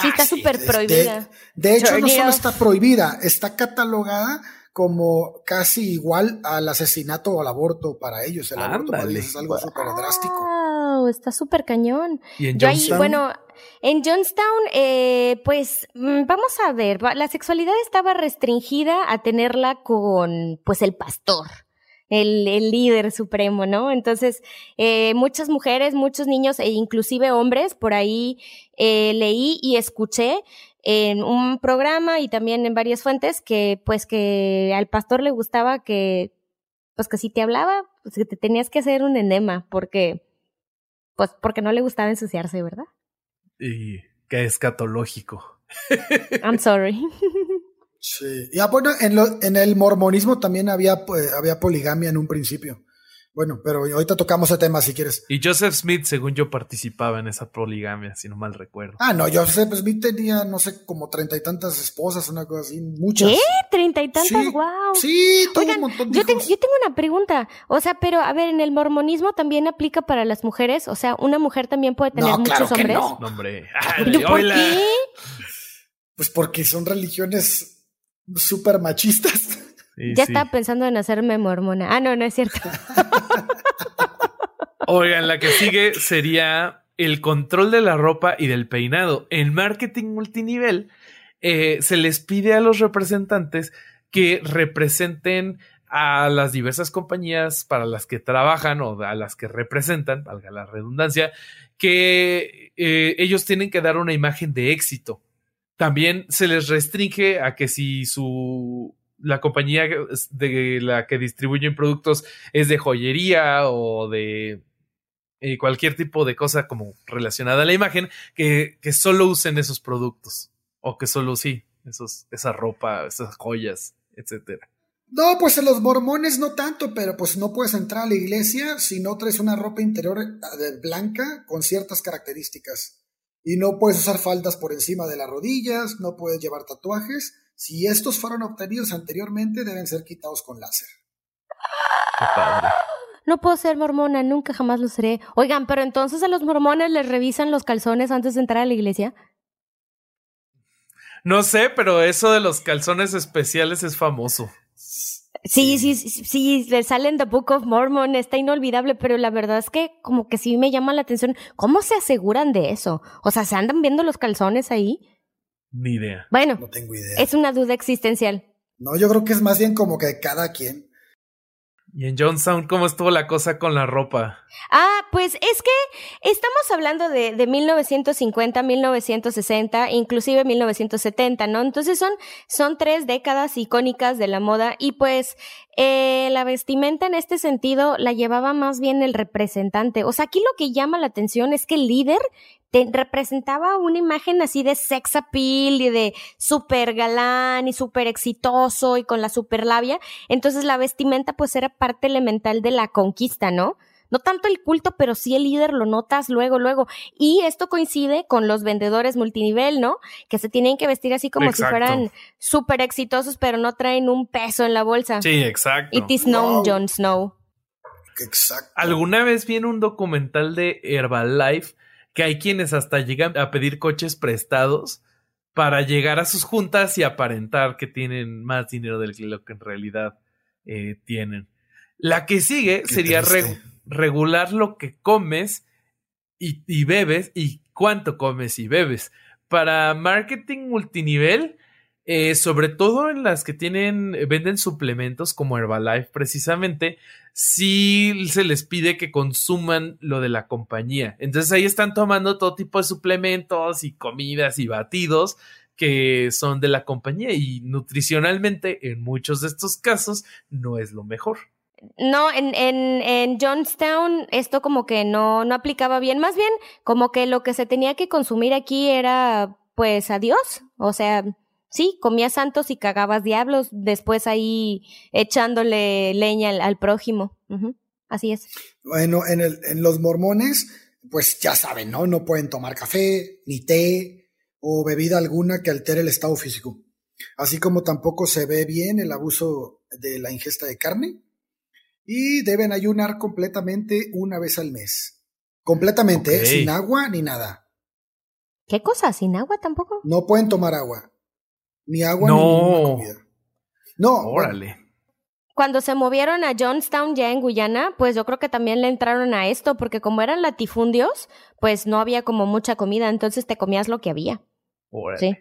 C: Sí, está súper prohibida.
A: De, hecho, no solo está prohibida, está catalogada como casi igual al asesinato o al aborto para ellos. El aborto para ellos es algo súper drástico.
C: Wow, está súper cañón. ¿Y en Johnstown? bueno, en Johnstown, eh, pues mm, vamos a ver, la sexualidad estaba restringida a tenerla con, pues, el pastor. El, el, líder supremo, ¿no? Entonces, eh, muchas mujeres, muchos niños e inclusive hombres, por ahí eh, leí y escuché en un programa y también en varias fuentes que pues que al pastor le gustaba que pues que si te hablaba, pues que te tenías que hacer un enema porque pues porque no le gustaba ensuciarse, ¿verdad?
B: Y que escatológico.
C: I'm sorry.
A: Sí. Y ah, bueno, en, lo, en el mormonismo también había, pues, había poligamia en un principio. Bueno, pero ahorita tocamos ese tema si quieres.
B: Y Joseph Smith, según yo, participaba en esa poligamia, si no mal recuerdo.
A: Ah, no, Joseph Smith tenía, no sé, como treinta y tantas esposas, una cosa así, muchas.
C: ¿Qué? ¿Treinta y tantas? ¡Wow!
A: Sí, todo un montón de
C: yo, yo tengo una pregunta. O sea, pero a ver, ¿en el mormonismo también aplica para las mujeres? O sea, ¿una mujer también puede tener muchos hombres?
B: no. no, hombre.
C: ¿Por qué?
A: Pues porque son religiones súper machistas
C: ya estaba pensando en hacerme mormona. Ah, no, no es cierto.
B: Oigan, la que sigue sería el control de la ropa y del peinado. En marketing multinivel eh, se les pide a los representantes que representen a las diversas compañías para las que trabajan o a las que representan, valga la redundancia, que eh, ellos tienen que dar una imagen de éxito. También se les restringe a que si su la compañía de la que distribuyen productos es de joyería o de eh, cualquier tipo de cosa como relacionada a la imagen, que, que solo usen esos productos o que solo sí, esos, esa ropa, esas joyas, etcétera.
A: No, pues en los mormones no tanto, pero pues no puedes entrar a la iglesia si no traes una ropa interior eh, blanca con ciertas características. Y no puedes usar faldas por encima de las rodillas, no puedes llevar tatuajes si estos fueron obtenidos anteriormente, deben ser quitados con láser.
B: Qué padre.
C: no puedo ser mormona, nunca jamás lo seré. Oigan, pero entonces a los mormones les revisan los calzones antes de entrar a la iglesia.
B: No sé, pero eso de los calzones especiales es famoso.
C: Sí, sí, sí, sí, le salen The Book of Mormon, está inolvidable, pero la verdad es que como que sí me llama la atención, ¿cómo se aseguran de eso? O sea, ¿se andan viendo los calzones ahí?
B: Ni idea.
C: Bueno,
A: No tengo idea.
C: es una duda existencial.
A: No, yo creo que es más bien como que cada quien.
B: Y en Johnstown, ¿cómo estuvo la cosa con la ropa?
C: Ah, pues es que estamos hablando de, de 1950, 1960, inclusive 1970, ¿no? Entonces son, son tres décadas icónicas de la moda y pues eh, la vestimenta en este sentido la llevaba más bien el representante. O sea, aquí lo que llama la atención es que el líder te representaba una imagen así de sex appeal y de súper galán y súper exitoso y con la super labia. Entonces la vestimenta pues era parte elemental de la conquista, ¿no? No tanto el culto, pero sí el líder lo notas luego, luego. Y esto coincide con los vendedores multinivel, ¿no? Que se tienen que vestir así como
B: Exacto.
C: si fueran súper exitosos, pero no traen un peso en la bolsa.
B: Sí, exacto.
C: It is known,
A: Wow.
C: Jon Snow.
A: Exacto.
B: ¿Alguna vez vi en un documental de Herbalife que hay quienes hasta llegan a pedir coches prestados para llegar a sus juntas y aparentar que tienen más dinero del que lo que en realidad eh, tienen? La que sigue
A: Qué
B: sería reg- regular lo que comes y, y bebes y cuánto comes y bebes. Para marketing multinivel, eh, sobre todo en las que tienen, venden suplementos como Herbalife precisamente, sí se les pide que consuman lo de la compañía. Entonces ahí están tomando todo tipo de suplementos y comidas y batidos que son de la compañía y nutricionalmente en muchos de estos casos no es lo mejor.
C: No, en, en, en Johnstown esto como que no, no aplicaba bien. Más bien, como que lo que se tenía que consumir aquí era, pues, adiós. O sea, sí, comías santos y cagabas diablos, después ahí echándole leña al, al prójimo. Así es.
A: Bueno, en, el, en los mormones, pues ya saben, ¿no? No pueden tomar café, ni té o bebida alguna que altere el estado físico. Así como tampoco se ve bien el abuso de la ingesta de carne. Y deben ayunar completamente una vez al mes. Completamente, ¿eh? Sin agua ni nada.
C: ¿Qué cosa? ¿Sin agua tampoco?
A: No pueden tomar agua. Ni agua
B: No.
A: ni comida. No, bueno,
B: Órale.
C: Cuando se movieron a Johnstown ya en Guyana, pues yo creo que también le entraron a esto, porque como eran latifundios, pues no había como mucha comida, entonces te comías lo que había.
B: Órale.
C: Sí.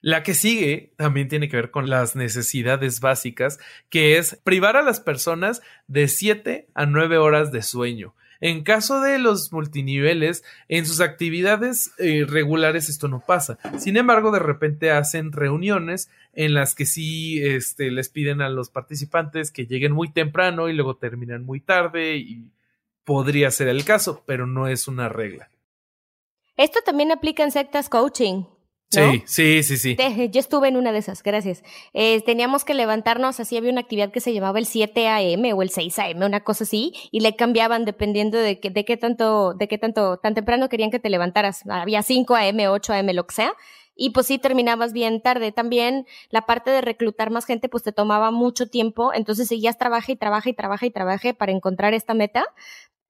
B: La que sigue también tiene que ver con las necesidades básicas, que es privar a las personas de 7 a 9 horas de sueño. En caso de los multiniveles, en sus actividades eh, regulares esto no pasa. Sin embargo, de repente hacen reuniones en las que sí este, les piden a los participantes que lleguen muy temprano y luego terminan muy tarde y podría ser el caso, pero no es una regla.
C: Esto también aplica en sectas coaching. ¿No?
B: Sí, sí, sí, sí.
C: Te- Yo estuve en una de esas, gracias. Eh, teníamos que levantarnos, así había una actividad que se llamaba el 7 a.m. o el 6 a.m., una cosa así, y le cambiaban dependiendo de, que, de qué tanto, de qué tanto, tan temprano querían que te levantaras. Había 5 a.m., 8 a.m., lo que sea. Y pues sí, terminabas bien tarde. También la parte de reclutar más gente, pues te tomaba mucho tiempo. Entonces seguías trabaja y trabaja y trabaja y trabaja para encontrar esta meta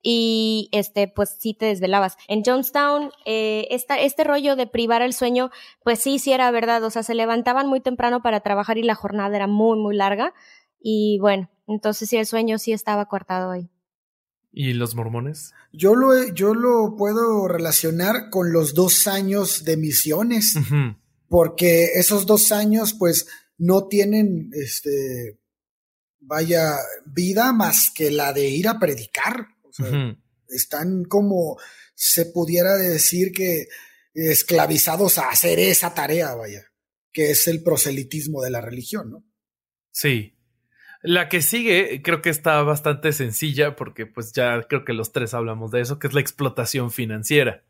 C: y este pues sí te desvelabas. En Jonestown, eh, esta, este rollo de privar el sueño, pues sí, sí era verdad, o sea, se levantaban muy temprano para trabajar y la jornada era muy, muy larga y bueno, entonces sí, el sueño sí estaba cortado ahí.
B: ¿Y los mormones?
A: yo lo, he- yo lo puedo relacionar con los dos años de misiones. Porque esos dos años pues no tienen este vaya vida más que la de ir a predicar están como se pudiera decir que esclavizados a hacer esa tarea vaya que es el proselitismo de la religión no
B: Sí. La que sigue creo que está bastante sencilla porque pues ya creo que los tres hablamos de eso, que es la explotación financiera.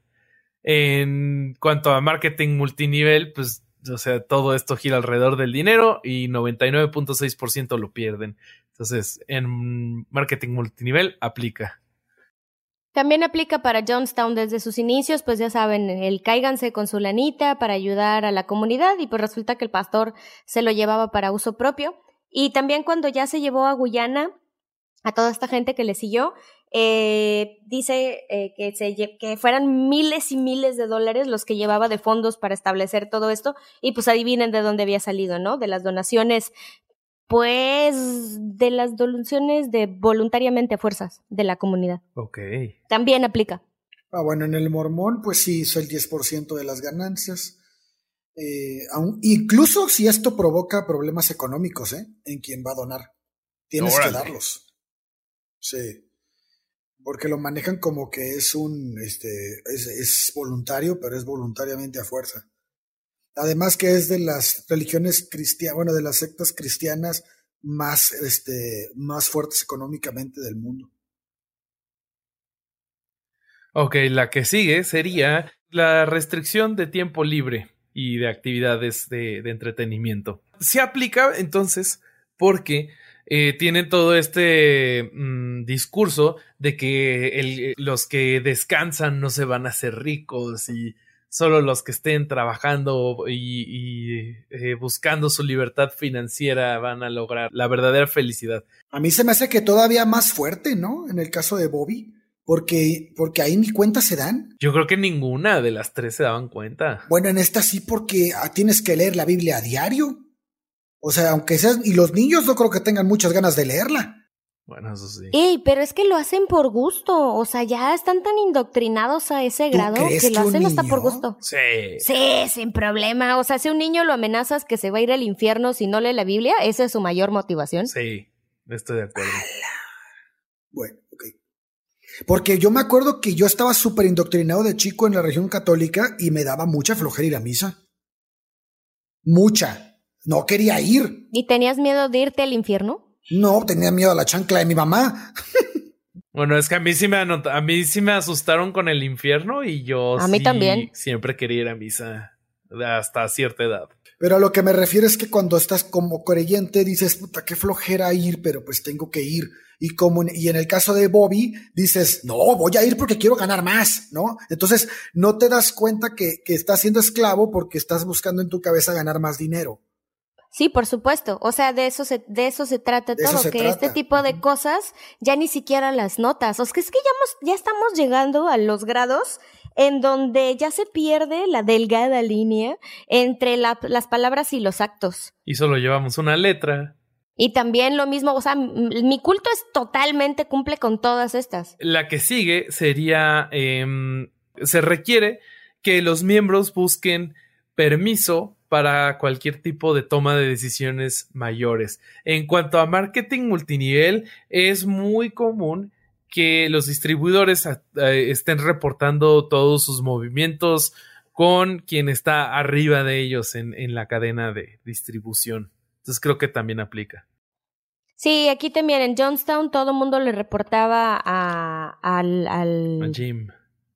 B: En cuanto a marketing multinivel, pues o sea, todo esto gira alrededor del dinero y 99.6% lo pierden. Entonces, en marketing multinivel aplica.
C: También aplica para Johnstown desde sus inicios, pues ya saben, el cáiganse con su lanita para ayudar a la comunidad y pues resulta que el pastor se lo llevaba para uso propio. Y también cuando ya se llevó a Guyana, a toda esta gente que le siguió. Eh, dice eh, que, se, que fueran miles y miles de dólares los que llevaba de fondos para establecer todo esto y pues adivinen de dónde había salido, ¿no? De las donaciones, pues de las donaciones de voluntariamente fuerzas de la comunidad.
B: Ok.
C: También aplica.
A: Ah, bueno, en el mormón pues sí hizo el 10% de las ganancias. Eh, incluso si esto provoca problemas económicos ¿eh? en quien va a donar, tienes que darlos. Sí. Porque lo manejan como que es un, este, es, es voluntario, pero es voluntariamente a fuerza. Además que es de las religiones cristianas, bueno, de las sectas cristianas más, este, más fuertes económicamente del mundo.
B: Ok, la que sigue sería la restricción de tiempo libre y de actividades de, entretenimiento. Se aplica entonces porque eh, tienen todo este mm, discurso de que los que descansan no se van a hacer ricos y solo los que estén trabajando y, eh, buscando su libertad financiera van a lograr la verdadera felicidad.
A: A mí se me hace que todavía más fuerte, ¿no? En el caso de Bobby porque, porque ahí ni cuenta se dan.
B: Yo creo que ninguna de las tres se daban cuenta.
A: Bueno, en esta sí, porque ah, tienes que leer la Biblia a diario. O sea, aunque seas. Y los niños no creo que tengan muchas ganas de leerla.
B: Bueno, eso sí.
C: Ey, pero es que lo hacen por gusto. O sea, ya están tan indoctrinados a ese grado que lo hacen hasta por gusto.
B: Sí.
C: Sí, sin problema. O sea, si un niño lo amenazas que se va a ir al infierno si no lee la Biblia, esa es su mayor motivación.
B: Sí, estoy de acuerdo.
A: Bueno. Porque yo me acuerdo que yo estaba súper indoctrinado de chico en la región católica y me daba mucha flojera ir a misa. Mucha. No quería ir.
C: ¿Y tenías miedo de irte al infierno?
A: No, tenía miedo a la chancla de mi mamá.
B: Bueno, es que a mí sí me a mí sí me asustaron con el infierno y yo
C: a mí también.
B: siempre quería ir a misa hasta cierta edad.
A: Pero a lo que me refiero es que cuando estás como creyente dices, puta, qué flojera ir, pero pues tengo que ir. Y, como, y en el caso de Bobby, dices, no, voy a ir porque quiero ganar más, ¿no? Entonces, no te das cuenta que, que estás siendo esclavo porque estás buscando en tu cabeza ganar más dinero.
C: Sí, por supuesto. O sea, de eso se, de eso se trata todo, que este tipo de cosas ya ni siquiera las notas. O sea, es que ya, ya estamos llegando a los grados en donde ya se pierde la delgada línea entre las palabras y los actos.
B: Y solo llevamos una letra.
C: Y también lo mismo, o sea, mi culto es totalmente cumple con todas estas.
B: La que sigue sería, em, se requiere que los miembros busquen permiso para cualquier tipo de toma de decisiones mayores. En cuanto a marketing multinivel, es muy común que los distribuidores eh, estén reportando todos sus movimientos con quien está arriba de ellos en, en la cadena de distribución. Entonces creo que también aplica.
C: Sí, aquí también en Johnstown todo el mundo le reportaba a, al, al...
B: A Jim.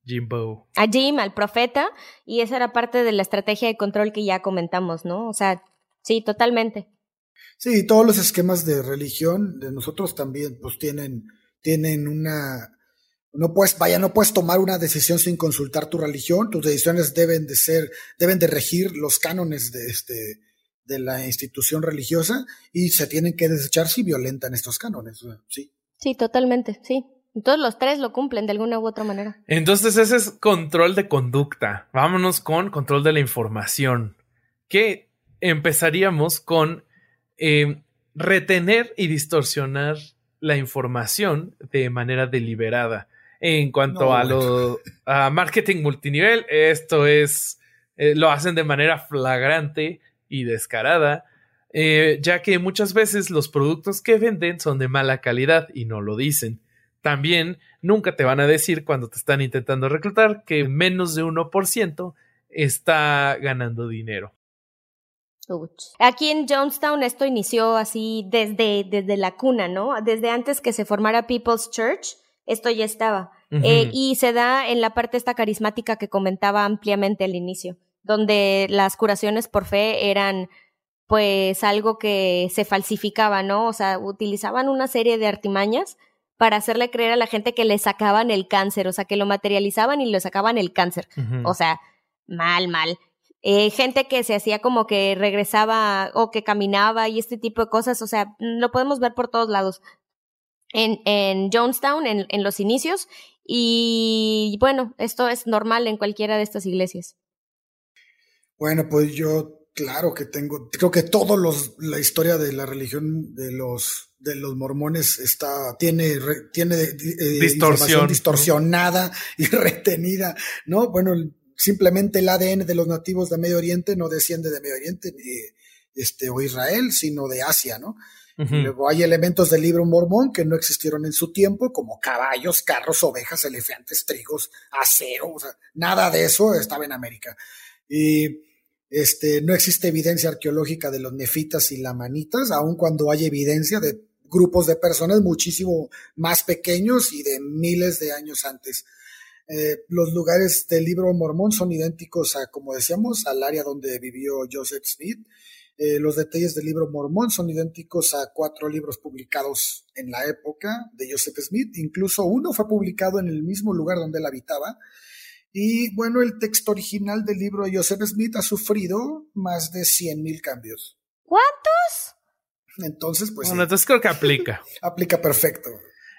B: Jimbo.
C: A Jim, al profeta, y esa era parte de la estrategia de control que ya comentamos, ¿no? O sea, sí, totalmente.
A: Sí, todos los esquemas de religión de nosotros también, pues tienen, tienen una, no puedes, vaya, no puedes tomar una decisión sin consultar tu religión, tus decisiones deben de ser, deben de regir los cánones de este, de la institución religiosa y se tienen que desechar si violentan estos cánones. Sí.
C: Sí, totalmente, sí. Todos los tres lo cumplen de alguna u otra manera.
B: Entonces ese es control de conducta. Vámonos con control de la información. Que empezaríamos con eh, retener y distorsionar la información de manera deliberada. En cuanto a lo a marketing multinivel, esto es eh, lo hacen de manera flagrante y descarada, eh, ya que muchas veces los productos que venden son de mala calidad y no lo dicen. También nunca te van a decir cuando te están intentando reclutar que menos de 1% está ganando dinero.
C: Aquí en Jonestown esto inició así desde, desde la cuna, ¿no? Desde antes que se formara People's Church, esto ya estaba. Eh, y se da en la parte esta carismática que comentaba ampliamente al inicio donde las curaciones por fe eran pues algo que se falsificaba, ¿no? O sea, utilizaban una serie de artimañas para hacerle creer a la gente que le sacaban el cáncer, o sea, que lo materializaban y le sacaban el cáncer. O sea, mal, mal. Eh, gente que se hacía como que regresaba o que caminaba y este tipo de cosas, o sea, lo podemos ver por todos lados. en, en Jonestown, en, en los inicios, y bueno, esto es normal en cualquiera de estas iglesias.
A: Bueno, pues yo, claro que tengo, creo que todos los, la historia de la religión de los, de los mormones está, tiene, tiene
B: eh, Distorsión.
A: distorsionada y retenida, ¿no? Bueno, simplemente el ADN de los nativos de Medio Oriente no desciende de Medio Oriente ni, este, o Israel, sino de Asia, ¿no? Luego hay elementos del libro mormón que no existieron en su tiempo, como caballos, carros, ovejas, elefantes, trigos, acero, o sea, nada de eso estaba en América. Y este, no existe evidencia arqueológica de los nefitas y lamanitas, aun cuando hay evidencia de grupos de personas muchísimo más pequeños y de miles de años antes. Eh, los lugares del libro mormón son idénticos a, como decíamos, al área donde vivió Joseph Smith eh, los detalles del libro Mormón son idénticos a cuatro libros publicados en la época de Joseph Smith. Incluso uno fue publicado en el mismo lugar donde él habitaba. Y bueno, el texto original del libro de Joseph Smith ha sufrido más de 100.000 cambios.
C: ¿Cuántos?
A: Entonces, pues.
B: Bueno, entonces creo que aplica.
A: aplica perfecto.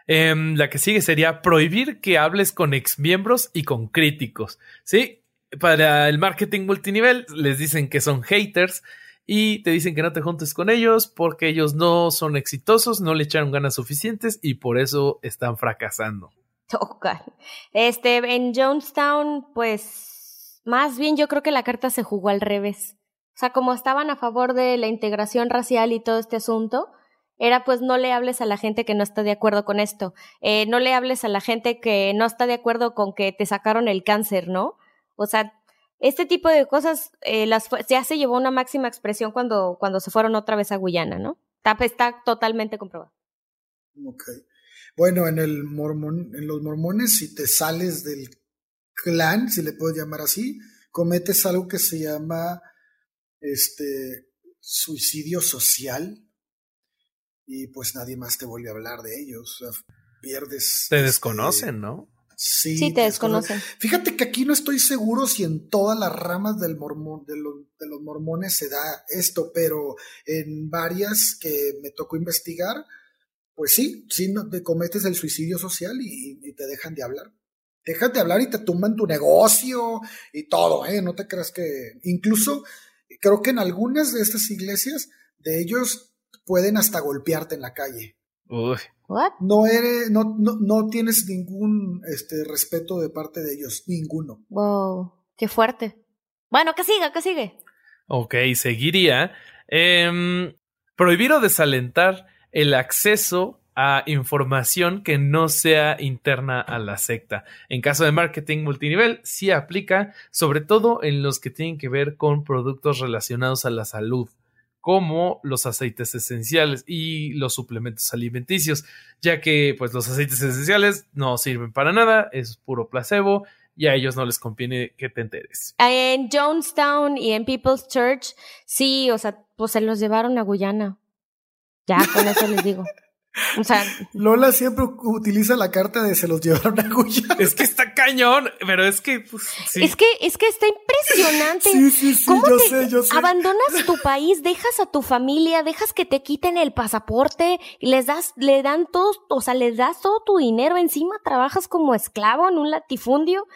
B: Em, la que sigue sería prohibir que hables con exmiembros y con críticos. Sí, para el marketing multinivel les dicen que son haters y te dicen que no te juntes con ellos porque ellos no son exitosos, no le echaron ganas suficientes y por eso están fracasando.
C: Este, en Jonestown, pues más bien yo creo que la carta se jugó al revés. O sea, como estaban a favor de la integración racial y todo este asunto, era pues no le hables a la gente que no está de acuerdo con esto, eh, no le hables a la gente que no está de acuerdo con que te sacaron el cáncer, ¿no? O sea, este tipo de cosas eh, las ya se llevó una máxima expresión cuando, cuando se fueron otra vez a Guyana, ¿no? Está, está totalmente comprobado.
A: Ok. Bueno, en el mormón, en los mormones, si te sales del clan, si le puedo llamar así, cometes algo que se llama este suicidio social y pues nadie más te vuelve a hablar de ellos. O sea, pierdes.
B: Te desconocen, este, ¿no?
A: Sí,
C: te desconocen.
A: Fíjate que aquí no estoy seguro si en todas las ramas del mormón, de, los, de los mormones se da esto, pero en varias que me tocó investigar, pues sí, sí no, te cometes el suicidio social y, te dejan de hablar. Dejan de hablar y te tumban tu negocio y todo, ¿eh? No te creas que. Incluso creo que en algunas de estas iglesias, de ellos pueden hasta golpearte en la calle.
B: Uy.
A: No eres, no, no, no tienes ningún este, respeto de parte de ellos, ninguno.
C: Wow, qué fuerte. Bueno, que siga, que sigue.
B: Ok, seguiría. Em, prohibir o desalentar el acceso a información que no sea interna a la secta. En caso de marketing multinivel, sí aplica, sobre todo en los que tienen que ver con productos relacionados a la salud como los aceites esenciales y los suplementos alimenticios, ya que pues los aceites esenciales no sirven para nada, es puro placebo y a ellos no les conviene que te enteres.
C: En Jonestown y en People's Church, sí, o sea, pues se los llevaron a Guyana. Ya, con eso les digo. O sea,
A: Lola siempre utiliza la carta de se los llevaron a Guyana.
B: Es que está cañón, pero es que pues,
C: es que es que está impresionante.
A: Sí, sí, sí,
C: ¿Cómo
A: yo
C: te
A: sé, yo sé.
C: abandonas tu país, dejas a tu familia, dejas que te quiten el pasaporte y les das le dan todos, o sea, les das todo tu dinero encima, trabajas como esclavo en un latifundio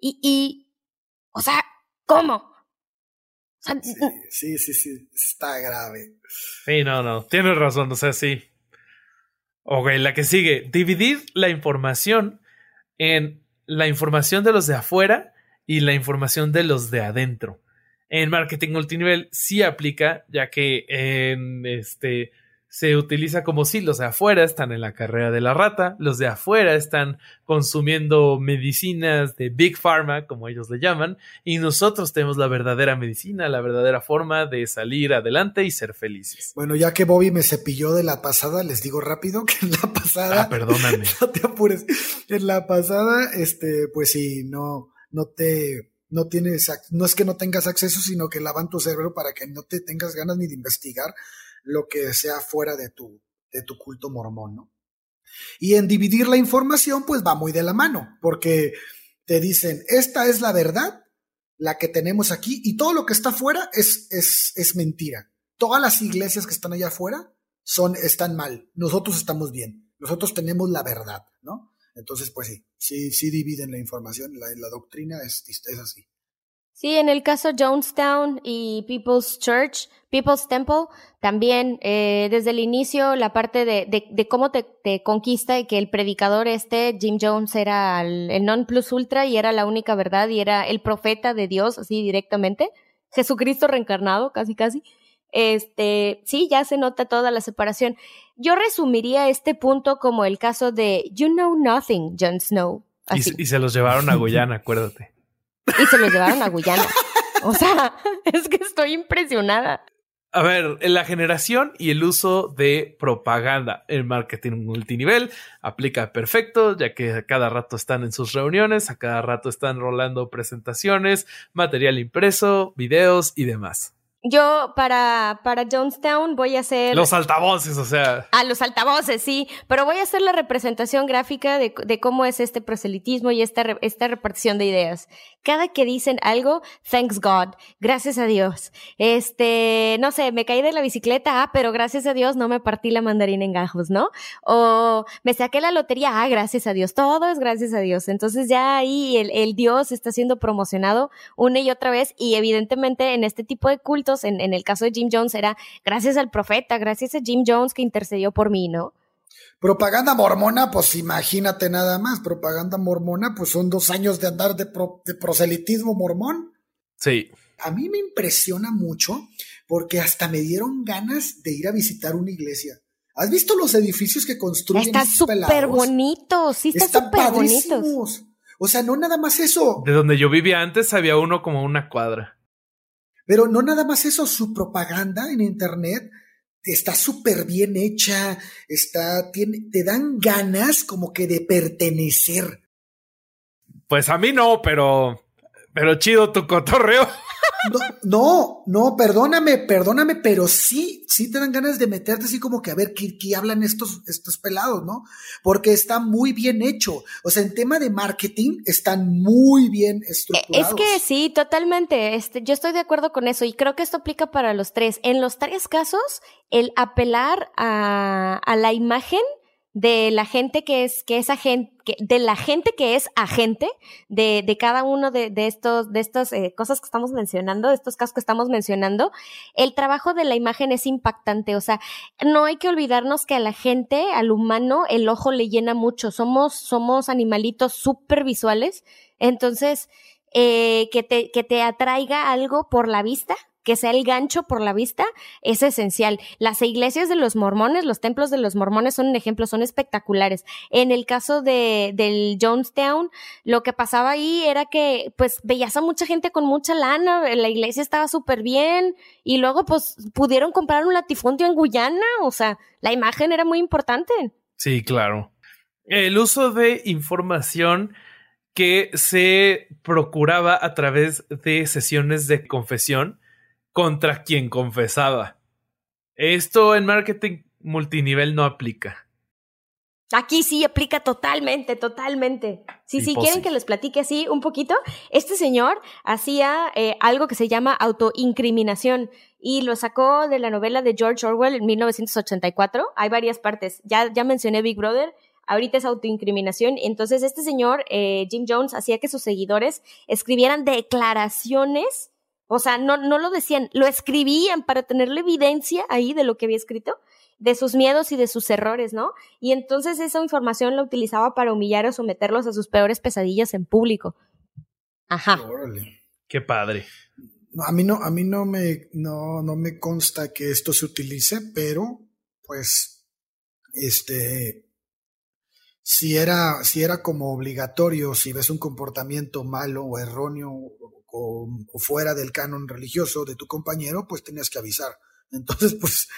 C: y y o sea, ¿cómo?
A: Sí, sí, sí, está grave.
B: Sí, no, no, tienes razón, o sea, sí. Ok, la que sigue, dividir la información en la información de los de afuera y la información de los de adentro. En marketing multinivel sí aplica, ya que en este se utiliza como si los de afuera están en la carrera de la rata, los de afuera están consumiendo medicinas de Big Pharma, como ellos le llaman, y nosotros tenemos la verdadera medicina, la verdadera forma de salir adelante y ser felices.
A: Bueno, ya que Bobby me cepilló de la pasada, les digo rápido que en la pasada.
B: Ah, perdóname.
A: no te apures. En la pasada, este, pues sí, no, no te, no tienes, no es que no tengas acceso, sino que lavan tu cerebro para que no te tengas ganas ni de investigar lo que sea fuera de tu, de tu culto mormón, ¿no? Y en dividir la información, pues va muy de la mano, porque te dicen, esta es la verdad, la que tenemos aquí, y todo lo que está afuera es, es, es mentira. Todas las iglesias que están allá afuera son, están mal, nosotros estamos bien. nosotros tenemos la verdad, ¿no? Entonces, pues sí, sí, sí dividen la información, la, la doctrina es, es así.
C: Sí, en el caso Jonestown y People's Church, People's Temple, también eh, desde el inicio la parte de, de, de cómo te, te, conquista y que el predicador este, Jim Jones, era el, el, non plus ultra y era la única verdad y era el profeta de Dios, así directamente. Jesucristo reencarnado, casi casi. Este, sí, ya se nota toda la separación. Yo resumiría este punto como el caso de You Know Nothing, Jon Snow.
B: Así. Y, y se los llevaron a Guyana, acuérdate.
C: Y se los llevaron a Guyana. O sea, es que estoy impresionada.
B: A ver, la generación y el uso de propaganda en marketing multinivel aplica perfecto, ya que a cada rato están en sus reuniones, a cada rato están rolando presentaciones, material impreso, videos y demás.
C: Yo para, para Jonestown voy a hacer...
B: Los altavoces, o sea...
C: Ah, los altavoces, sí, pero voy a hacer la representación gráfica de, de cómo es este proselitismo y esta, esta repartición de ideas. Cada que dicen algo, thanks God, gracias a Dios. Este, no sé, me caí de la bicicleta, ah, pero gracias a Dios no me partí la mandarina en gajos, ¿no? O me saqué la lotería, ah, gracias a Dios, todo es gracias a Dios. Entonces ya ahí el, el Dios está siendo promocionado una y otra vez y evidentemente en este tipo de en, en, el caso de Jim Jones era gracias al profeta, gracias a Jim Jones que intercedió por mí, ¿no?
A: Propaganda mormona, pues imagínate nada más, propaganda mormona, pues son dos años de andar de, pro, de proselitismo mormón.
B: Sí.
A: A mí me impresiona mucho porque hasta me dieron ganas de ir a visitar una iglesia. ¿Has visto los edificios que construyen?
C: Están súper bonitos, sí, están súper bonitos.
A: O sea, no nada más eso.
B: De donde yo vivía antes había uno como una cuadra.
A: Pero no nada más eso, su propaganda en Internet está súper bien hecha, está, te dan ganas como que de pertenecer.
B: Pues a mí no, pero, pero chido tu cotorreo.
A: No, no, no, perdóname, perdóname, pero sí, sí te dan ganas de meterte así como que a ver qué, qué, hablan estos, estos pelados, ¿no? Porque está muy bien hecho. O sea, en tema de marketing están muy bien estructurados.
C: Es que sí, totalmente. Este, yo estoy de acuerdo con eso y creo que esto aplica para los tres. En los tres casos, el apelar a, a la imagen de la gente que es, que es agente, de la gente que es agente de, de cada uno de, de estos, de estas eh, cosas que estamos mencionando, de estos casos que estamos mencionando, el trabajo de la imagen es impactante. O sea, no hay que olvidarnos que a la gente, al humano, el ojo le llena mucho. Somos, somos animalitos súper visuales. Entonces, eh, que te, que te atraiga algo por la vista, que sea el gancho por la vista es esencial. Las iglesias de los mormones, los templos de los mormones son un ejemplo, son espectaculares. En el caso de, del Jonestown, lo que pasaba ahí era que pues veías a mucha gente con mucha lana, la iglesia estaba súper bien y luego pues pudieron comprar un latifundio en Guyana, o sea, la imagen era muy importante.
B: Sí, claro. El uso de información que se procuraba a través de sesiones de confesión contra quien confesaba. Esto en marketing multinivel no aplica.
C: Aquí sí aplica totalmente, totalmente. Sí, sí, quieren que les platique así un poquito. Este señor hacía eh, algo que se llama autoincriminación y lo sacó de la novela de George Orwell en 1984. Hay varias partes. Ya, ya mencioné Big Brother. Ahorita es autoincriminación. Entonces, este señor, eh, Jim Jones, hacía que sus seguidores escribieran declaraciones o sea, no, no lo decían, lo escribían para tener la evidencia ahí de lo que había escrito, de sus miedos y de sus errores, ¿no? Y entonces esa información la utilizaba para humillar o someterlos a sus peores pesadillas en público. Ajá.
A: Órale.
B: Qué padre.
A: No, a mí no, a mí no me, no, no me consta que esto se utilice, pero pues, este, si era, si era como obligatorio, si ves un comportamiento malo o erróneo o, o, fuera del canon religioso de tu compañero, pues tenías que avisar. Entonces, pues,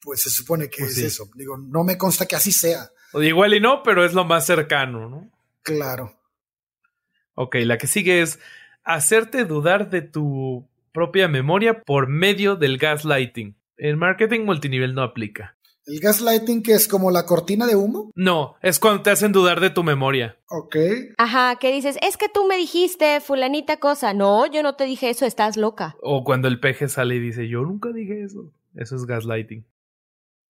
A: pues se supone que pues es sí. eso. Digo, no me consta que así sea.
B: O igual y no, pero es lo más cercano, ¿no?
A: Claro.
B: Ok, la que sigue es hacerte dudar de tu propia memoria por medio del gaslighting. El marketing multinivel no aplica.
A: ¿El gaslighting que es como la cortina de humo?
B: No, es cuando te hacen dudar de tu memoria.
A: Ok.
C: Ajá, que dices, es que tú me dijiste fulanita cosa. No, yo no te dije eso, estás loca.
B: O cuando el peje sale y dice, yo nunca dije eso. Eso es gaslighting.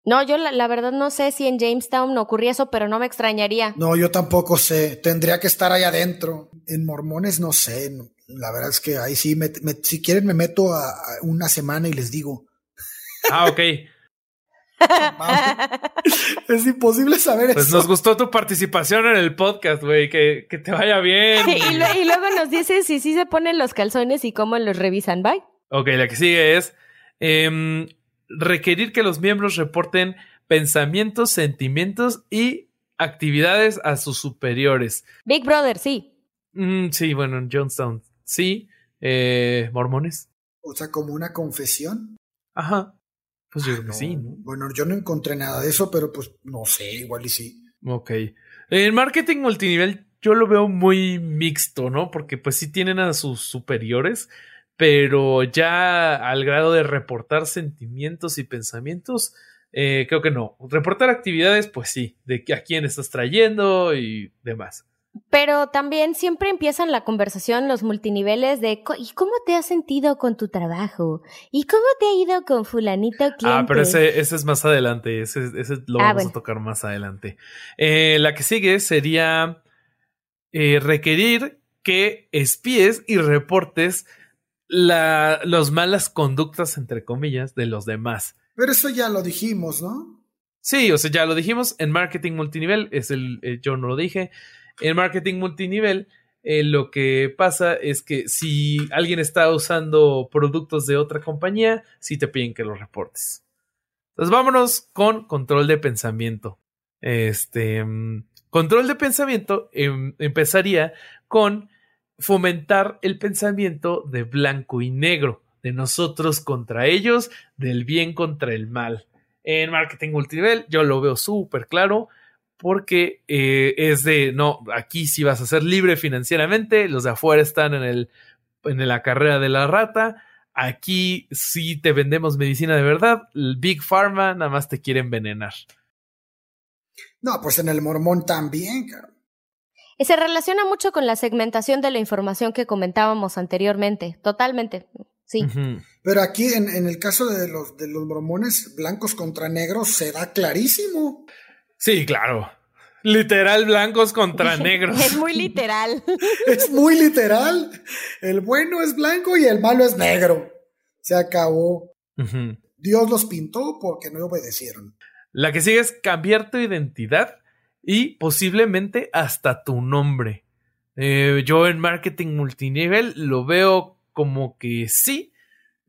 C: No, yo la, la, verdad no sé si en Jamestown ocurría eso, pero no me extrañaría.
A: No, yo tampoco sé. Tendría que estar ahí adentro. En Mormones no sé. La verdad es que ahí sí, me, me, si quieren me meto a, a, una semana y les digo.
B: Ah, ok.
A: es imposible saber
B: pues
A: eso.
B: nos gustó tu participación en el podcast, güey. Que, que, te vaya bien.
C: y, lo, y, luego nos dices si sí se ponen los calzones y cómo los revisan. Bye.
B: Ok, la que sigue es eh, requerir que los miembros reporten pensamientos, sentimientos y actividades a sus superiores.
C: Big Brother, sí.
B: Mm, sí, bueno, en Johnstown, sí. Eh, ¿Mormones?
A: O sea, como una confesión.
B: Ajá. Pues yo
A: ah,
B: creo que
A: no.
B: sí, ¿no?
A: Bueno, yo no encontré nada de eso, pero pues no sé, igual y sí.
B: Ok. En marketing multinivel yo lo veo muy mixto, ¿no? Porque pues sí tienen a sus superiores, pero ya al grado de reportar sentimientos y pensamientos, eh, creo que no. Reportar actividades, pues sí, de a quién estás trayendo y demás.
C: Pero también siempre empiezan la conversación los multiniveles de ¿y cómo te has sentido con tu trabajo? ¿Y cómo te ha ido con fulanito cliente?
B: Ah, pero ese, ese es más adelante, ese, ese lo
C: Ah,
B: vamos
C: bueno.
B: a tocar más adelante. Eh, la que sigue sería eh, requerir que espíes y reportes la, las malas conductas, entre comillas, de los demás.
A: Pero eso ya lo dijimos, ¿no?
B: Sí, o sea, ya lo dijimos, en marketing multinivel, es el, eh, yo no lo dije, en marketing multinivel eh, lo que pasa es que si alguien está usando productos de otra compañía, sí te piden que los reportes. Entonces vámonos con control de pensamiento. Este mm, control de pensamiento em, empezaría con fomentar el pensamiento de blanco y negro, de nosotros contra ellos, del bien contra el mal. En marketing multinivel yo lo veo súper claro porque eh, es de, no, aquí sí vas a ser libre financieramente, los de afuera están en, el, en la carrera de la rata, aquí sí te vendemos medicina de verdad, el Big Pharma nada más te quiere envenenar.
A: No, pues en el mormón también, cabrón.
C: Y se relaciona mucho con la segmentación de la información que comentábamos anteriormente, totalmente, sí.
A: Pero aquí en, en el caso de los, de los mormones blancos contra negros se da clarísimo.
B: Sí, claro. Literal blancos contra negros.
C: es muy literal.
A: Es muy literal. El bueno es blanco y el malo es negro. Se acabó. Dios los pintó porque no obedecieron.
B: La que sigue es cambiar tu identidad y posiblemente hasta tu nombre. Eh, yo en marketing multinivel lo veo como que sí,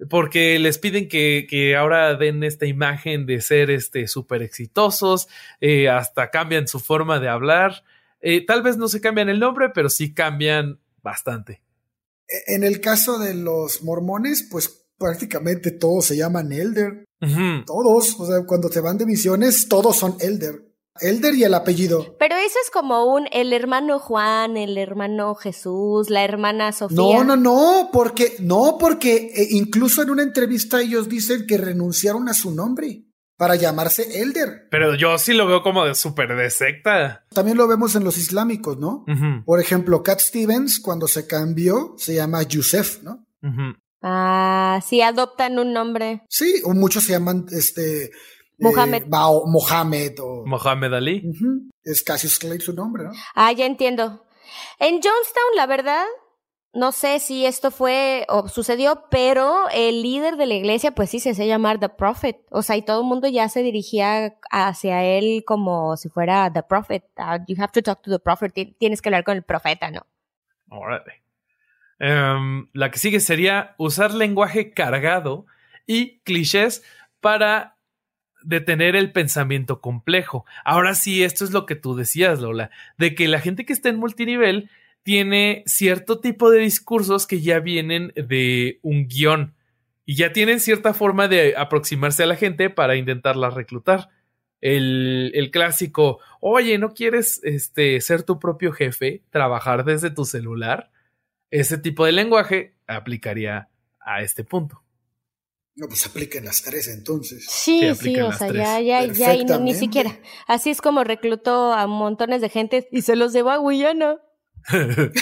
B: porque les piden que, que ahora den esta imagen de ser este súper exitosos, eh, hasta cambian su forma de hablar. Eh, tal vez no se cambian el nombre, pero sí cambian bastante.
A: E- En el caso de los mormones, pues prácticamente todos se llaman elder. Todos. O sea, cuando se van de misiones, todos son elder. Elder y el apellido.
C: Pero eso es como un el hermano Juan, el hermano Jesús, la hermana Sofía.
A: No, no, no, porque, no, porque eh, incluso en una entrevista ellos dicen que renunciaron a su nombre para llamarse elder.
B: Pero yo sí lo veo como de súper de secta.
A: También lo vemos en los islámicos, ¿no? Por ejemplo, Cat Stevens, cuando se cambió, se llama Yusef, ¿no?
C: Ah, sí, adoptan un nombre.
A: Sí, o muchos se llaman este.
C: Mohamed.
A: Eh, Bao- Mohamed o.
B: Mohamed Ali.
A: Es Cassius Clay su nombre, ¿no?
C: Ah, ya entiendo. En Jonestown, la verdad, no sé si esto fue o sucedió, pero el líder de la iglesia, pues sí, se hacía llamar The Prophet. O sea, y todo el mundo ya se dirigía hacia él como si fuera The Prophet. Ah, you have to talk to the Prophet. Ti- Tienes que hablar con el profeta, ¿no?
B: Órale. Em, la que sigue sería usar lenguaje cargado y clichés para detener el pensamiento complejo. Ahora sí, esto es lo que tú decías, Lola, de que la gente que está en multinivel tiene cierto tipo de discursos que ya vienen de un guion y ya tienen cierta forma de aproximarse a la gente para intentarla reclutar. El, el clásico, oye, ¿no quieres este, ser tu propio jefe, trabajar desde tu celular? Ese tipo de lenguaje aplicaría a este punto.
A: No, pues apliquen las tres entonces.
C: Sí,
B: Sí,
C: o sea,
B: tres.
C: ya, ya, ya, y no- ni siquiera. Así es como reclutó a montones de gente y se los llevó a Guyana.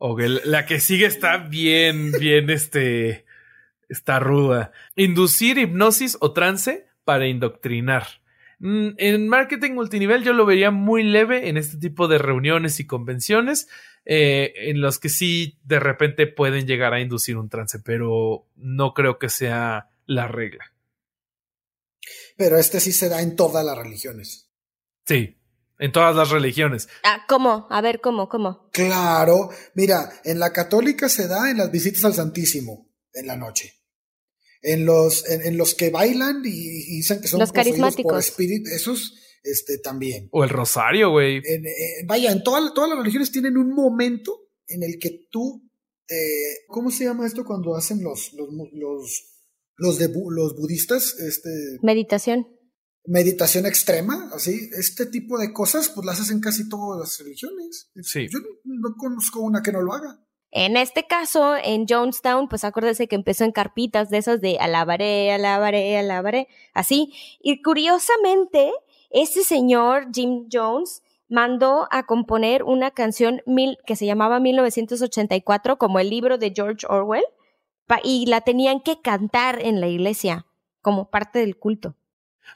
B: Ok, la que sigue está bien, bien, este, está ruda. Inducir hipnosis o trance para indoctrinar. Mm, en marketing multinivel yo lo vería muy leve en este tipo de reuniones y convenciones, eh, en los que sí de repente pueden llegar a inducir un trance, pero no creo que sea la regla.
A: Pero este sí se da en todas las religiones.
B: Sí, en todas las religiones.
C: Ah, ¿cómo? A ver, ¿cómo? ¿Cómo?
A: Claro. Mira, en la católica se da en las visitas al Santísimo, en la noche. En los, en, los que bailan y, dicen que son
C: los carismáticos. por
A: espíritu, esos este, también.
B: O el rosario, güey.
A: vaya, en todas las religiones tienen un momento en el que tú, eh, ¿cómo se llama esto cuando hacen los, los, los, los, de, los budistas? Este,
C: Meditación
A: meditación extrema, así, este tipo de cosas, pues las hacen casi todas las religiones.
B: Sí.
A: Yo no, conozco una que no lo haga.
C: En este caso, en Jonestown, pues acuérdese que empezó en carpitas de esas de alabaré, alabaré, alabaré, así. Y curiosamente, ese señor, Jim Jones, mandó a componer una canción mil, que se llamaba 1984, como el libro de George Orwell, y la tenían que cantar en la iglesia, como parte del culto.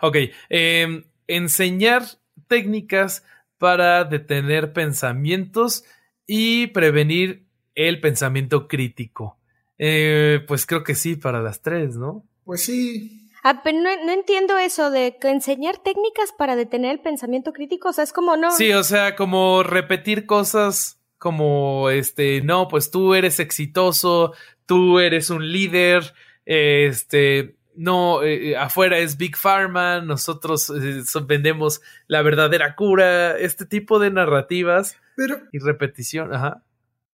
B: Ok, em, enseñar técnicas para detener pensamientos y prevenir el pensamiento crítico. Eh, pues creo que sí, para las tres, ¿no?
A: Pues sí.
C: Ah, pero no, entiendo eso de que enseñar técnicas para detener el pensamiento crítico, o sea, es como no.
B: Sí, o sea, como repetir cosas como este, no, pues tú eres exitoso, tú eres un líder, este, no, eh, eh, afuera es Big Pharma, nosotros eh, vendemos la verdadera cura, este tipo de narrativas
A: Pero
B: y repetición, ajá.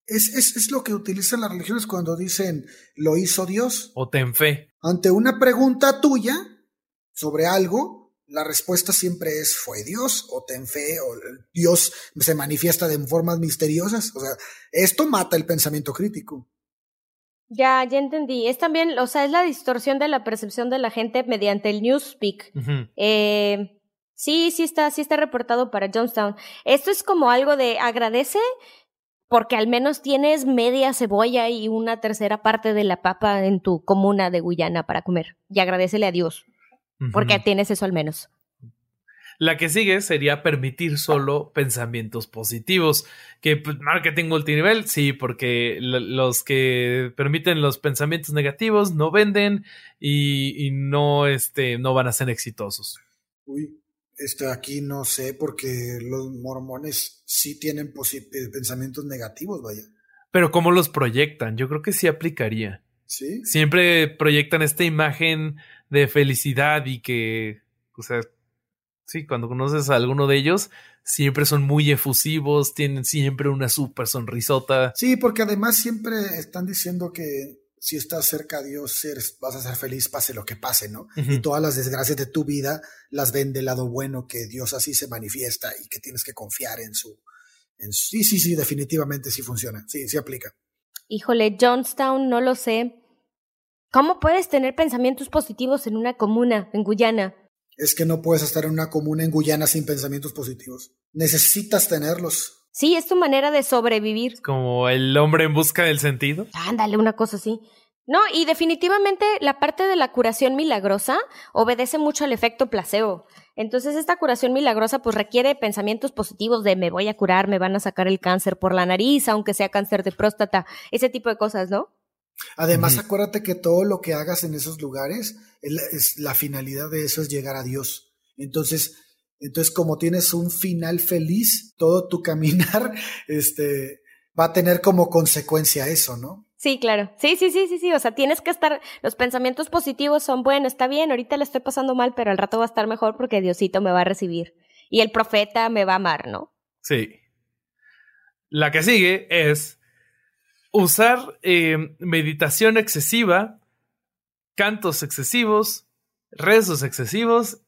A: Es, es, es, lo que utilizan las religiones cuando dicen lo hizo Dios.
B: O ten fe.
A: Ante una pregunta tuya sobre algo, la respuesta siempre es fue Dios o ten fe o Dios se manifiesta de formas misteriosas. O sea, esto mata el pensamiento crítico.
C: Ya, ya entendí. Es también, o sea, es la distorsión de la percepción de la gente mediante el newspeak. eh, sí, sí está, sí está reportado para Jonestown. Esto es como algo de agradece porque al menos tienes media cebolla y una tercera parte de la papa en tu comuna de Guyana para comer. Y agradecele a Dios. Porque tienes eso al menos.
B: La que sigue sería permitir solo pensamientos positivos. Que pues, marketing multinivel, sí, porque los que permiten los pensamientos negativos no venden y, no, este, no van a ser exitosos.
A: Uy, este, aquí no sé, porque los mormones sí tienen eh, pensamientos negativos, vaya.
B: Pero ¿cómo los proyectan? Yo creo que sí aplicaría.
A: Sí.
B: Siempre proyectan esta imagen de felicidad y que, o sea, sí, cuando conoces a alguno de ellos, siempre son muy efusivos, tienen siempre una súper sonrisota.
A: Sí, porque además siempre están diciendo que si estás cerca a Dios vas a ser feliz pase lo que pase, ¿no? Y todas las desgracias de tu vida las ven del lado bueno que Dios así se manifiesta y que tienes que confiar en su... En Sí, sí, sí, definitivamente sí funciona, sí, sí aplica.
C: Híjole, Johnstown, no lo sé. ¿Cómo puedes tener pensamientos positivos en una comuna, en Guyana?
A: es que no puedes estar en una comuna en Guyana sin pensamientos positivos. Necesitas tenerlos.
C: Sí, es tu manera de sobrevivir.
B: Como el hombre en busca del sentido.
C: Ándale, una cosa así. No, y definitivamente la parte de la curación milagrosa obedece mucho al efecto placebo. Entonces esta curación milagrosa pues requiere pensamientos positivos de me voy a curar, me van a sacar el cáncer por la nariz, aunque sea cáncer de próstata, ese tipo de cosas, ¿no?
A: Además, acuérdate que todo lo que hagas en esos lugares, es, la finalidad de eso es llegar a Dios. Entonces, entonces, como tienes un final feliz, todo tu caminar, este, va a tener como consecuencia eso, ¿no?
C: Sí, claro. Sí, sí, sí, sí, sí. O sea, tienes que estar, los pensamientos positivos son, bueno, está bien, ahorita le estoy pasando mal, pero al rato va a estar mejor porque Diosito me va a recibir. Y el profeta me va a amar, ¿no?
B: Sí. La que sigue es usar eh, meditación excesiva, cantos excesivos, rezos excesivos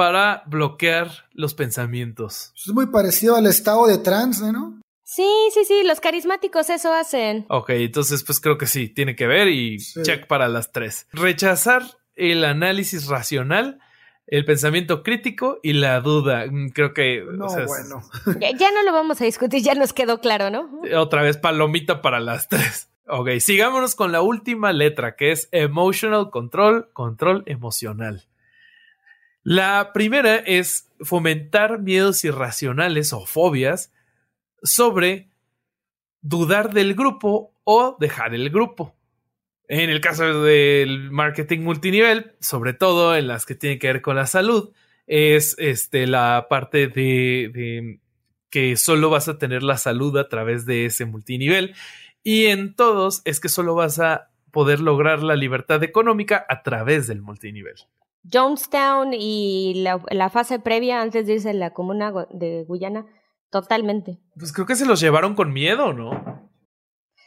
B: para bloquear los pensamientos.
A: Es muy parecido al estado de trance, ¿no?
C: Sí, sí, sí, los carismáticos eso hacen.
B: Ok, entonces pues creo que sí, tiene que ver y check para las tres. Rechazar el análisis racional el pensamiento crítico y la duda. Mm, creo que.
A: No, bueno.
C: Ya, no lo vamos a discutir, ya nos quedó claro, ¿no?
B: Otra vez palomita para las tres. Ok, sigámonos con la última letra, que es emotional control, control emocional. La primera es fomentar miedos irracionales o fobias sobre dudar del grupo o dejar el grupo. En el caso del marketing multinivel, sobre todo en las que tienen que ver con la salud, es este, la parte de, de que solo vas a tener la salud a través de ese multinivel. Y en todos es que solo vas a poder lograr la libertad económica a través del multinivel.
C: Jonestown y la, fase previa antes de irse a la comuna de Guyana, totalmente.
B: Pues creo que se los llevaron con miedo, ¿no?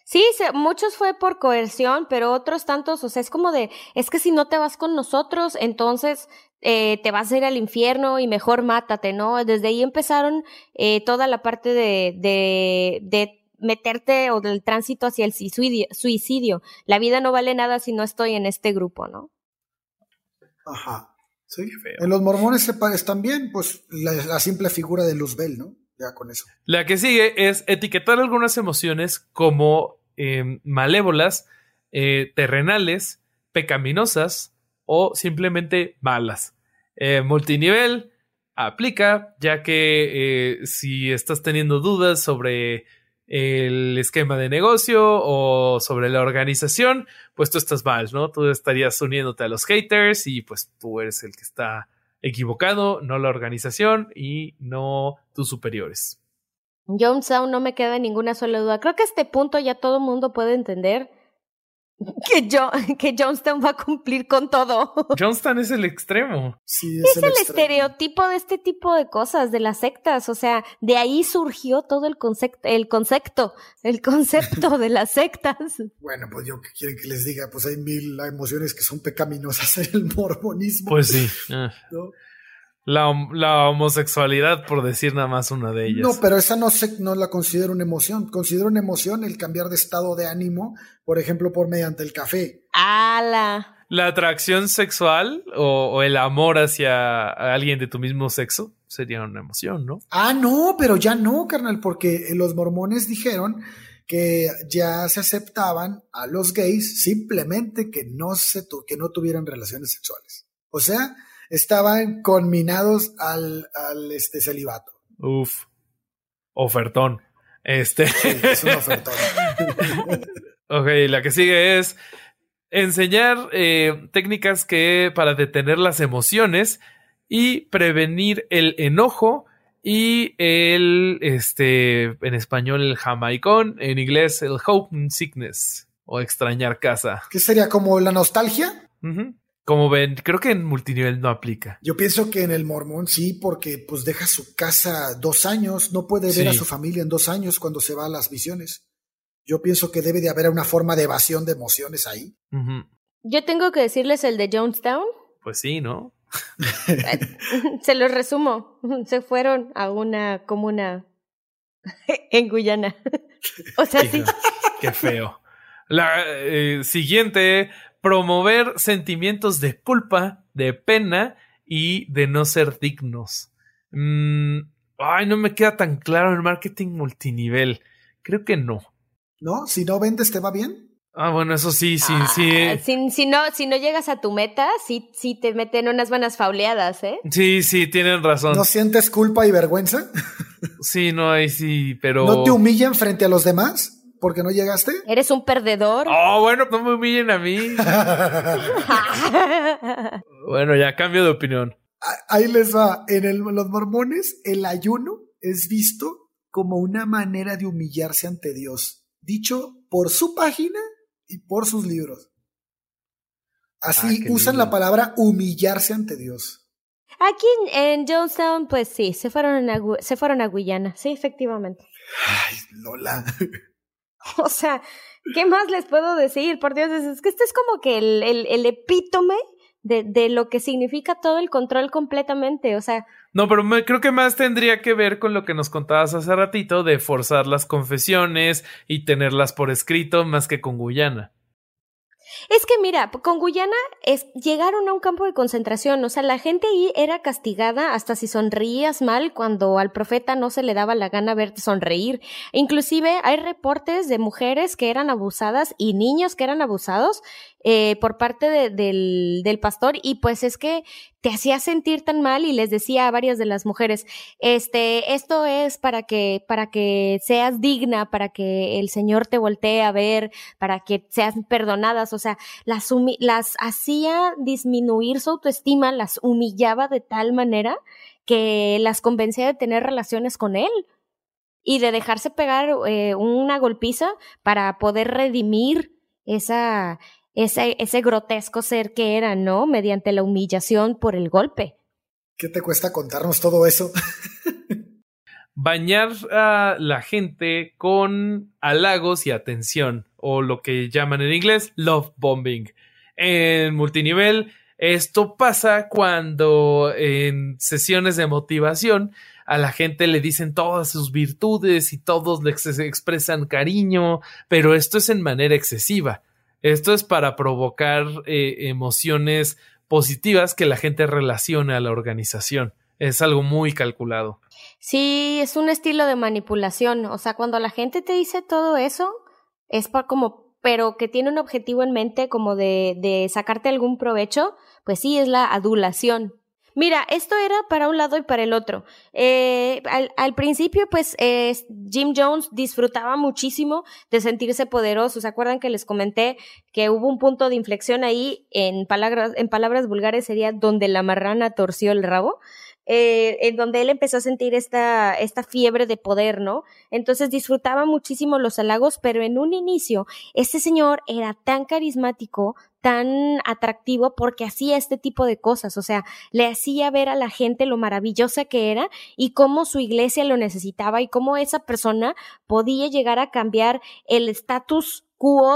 C: Sí, muchos fue por coerción, pero otros tantos, o sea, es como de, es que si no te vas con nosotros, entonces eh, te vas a ir al infierno y mejor mátate, ¿no? Desde ahí empezaron eh, toda la parte de, de, de meterte o del tránsito hacia el suicidio. La vida no vale nada si no estoy en este grupo, ¿no?
A: Ajá. Sí. En los mormones están bien, pues la simple figura de Luzbel, ¿no? con eso.
B: La que sigue es etiquetar algunas emociones como em, malévolas, eh, terrenales, pecaminosas o simplemente malas. Eh, multinivel aplica, ya que eh, si estás teniendo dudas sobre el esquema de negocio o sobre la organización, pues tú estás mal, ¿no? Tú estarías uniéndote a los haters y pues tú eres el que está equivocado, no la organización y no tus superiores.
C: Jonestown no me queda ninguna sola duda. Creo que a este punto ya todo mundo puede entender que, yo, que Jonestown va a cumplir con todo.
B: Jonestown es el extremo.
C: Sí, es, el, estereotipo de este tipo de cosas, de las sectas. O sea, de ahí surgió todo el concepto, el concepto, el concepto de las sectas.
A: Bueno, pues yo que quieren que les diga, pues hay mil emociones que son pecaminosas en el mormonismo.
B: Pues sí. Ah. La, homosexualidad, por decir nada más una de ellas.
A: No, pero esa no, se, no la considero una emoción. Considero una emoción el cambiar de estado de ánimo, por ejemplo, por mediante el café.
C: ¡Ala!
B: La atracción sexual o, el amor hacia alguien de tu mismo sexo sería una emoción, ¿no?
A: Ah, no, pero ya no, carnal, porque los mormones dijeron que ya se aceptaban a los gays simplemente que no, se que no tuvieran relaciones sexuales. O sea, estaban conminados al, al este celibato.
B: Uf. Ofertón. Este.
A: es un ofertón.
B: ok, la que sigue es enseñar eh, técnicas que para detener las emociones y prevenir el enojo y el, este, en español el jamaicón, en inglés el hope sickness o extrañar casa.
A: ¿Qué sería como la nostalgia?
B: Como ven, creo que en multinivel no aplica.
A: Yo pienso que en el mormón sí, porque pues deja su casa dos años, no puede ver a su familia en dos años cuando se va a las misiones. Yo pienso que debe de haber una forma de evasión de emociones ahí.
C: Yo tengo que decirles el de Jonestown.
B: Pues sí, ¿no?
C: se los resumo. Se fueron a una comuna en Guyana. o sea, sí.
B: Qué feo. La eh, siguiente promover sentimientos de culpa, de pena y de no ser dignos. Mm, ay, no me queda tan claro el marketing multinivel. Creo que no.
A: ¿No? Si no vendes, ¿te va bien?
B: Ah, bueno, eso sí, sí, sí.
C: Ah, si, no, si no llegas a tu meta, sí, sí te meten unas buenas fauleadas, ¿eh?
B: Sí, sí, tienen razón.
A: ¿No sientes culpa y vergüenza?
B: sí, no, ahí sí, pero.
A: ¿No te humillan frente a los demás? Porque no llegaste?
C: ¿Eres un perdedor?
B: Oh, bueno, no me humillen a mí. bueno, ya cambio de opinión.
A: Ahí les va. En los mormones, el ayuno es visto como una manera de humillarse ante Dios, dicho por su página y por sus libros. Así ah, usan la palabra humillarse ante Dios.
C: Aquí en, Jonestown, pues sí, se fueron, a, se fueron a Guyana, sí, efectivamente.
A: Ay, Lola.
C: O sea, ¿qué más les puedo decir? Por Dios, es que este es como que el, epítome de, lo que significa todo el control completamente, o sea...
B: No, pero creo que más tendría que ver con lo que nos contabas hace ratito de forzar las confesiones y tenerlas por escrito más que con Guyana.
C: Es que mira, con Guyana es, llegaron a un campo de concentración, o sea, la gente ahí era castigada hasta si sonreías mal cuando al profeta no se le daba la gana verte sonreír. Inclusive hay reportes de mujeres que eran abusadas y niños que eran abusados eh, por parte del, pastor y pues es que te hacía sentir tan mal y les decía a varias de las mujeres, este, esto es para que, para que seas digna, para que el Señor te voltee a ver, para que seas perdonadas, o sea, las, las hacía disminuir su autoestima, las humillaba de tal manera que las convencía de tener relaciones con él y de dejarse pegar eh, una golpiza para poder redimir esa, ese, ese grotesco ser que era, ¿no? Mediante la humillación por el golpe.
A: ¿Qué te cuesta contarnos todo eso?
B: Bañar a la gente con halagos y atención, o lo que llaman en inglés love bombing. En multinivel, esto pasa cuando en sesiones de motivación a la gente le dicen todas sus virtudes y todos le expresan cariño, pero esto es en manera excesiva. Esto es para provocar eh, emociones positivas que la gente relacione a la organización. Es algo muy calculado.
C: Sí, es un estilo de manipulación. O sea, cuando la gente te dice todo eso, es para como, pero que tiene un objetivo en mente como de, de sacarte algún provecho, pues sí, es la adulación. Mira, esto era para un lado y para el otro. Eh, al, principio, pues, Jim Jones disfrutaba muchísimo de sentirse poderoso. ¿Se acuerdan que les comenté que hubo un punto de inflexión ahí en palabras, en palabras vulgares sería donde la marrana torció el rabo? Eh, en donde él empezó a sentir esta, esta fiebre de poder, ¿no? Entonces disfrutaba muchísimo los halagos, pero en un inicio, este señor era tan carismático, tan atractivo porque hacía este tipo de cosas, o sea, le hacía ver a la gente lo maravillosa que era y cómo su iglesia lo necesitaba y cómo esa persona podía llegar a cambiar el estatus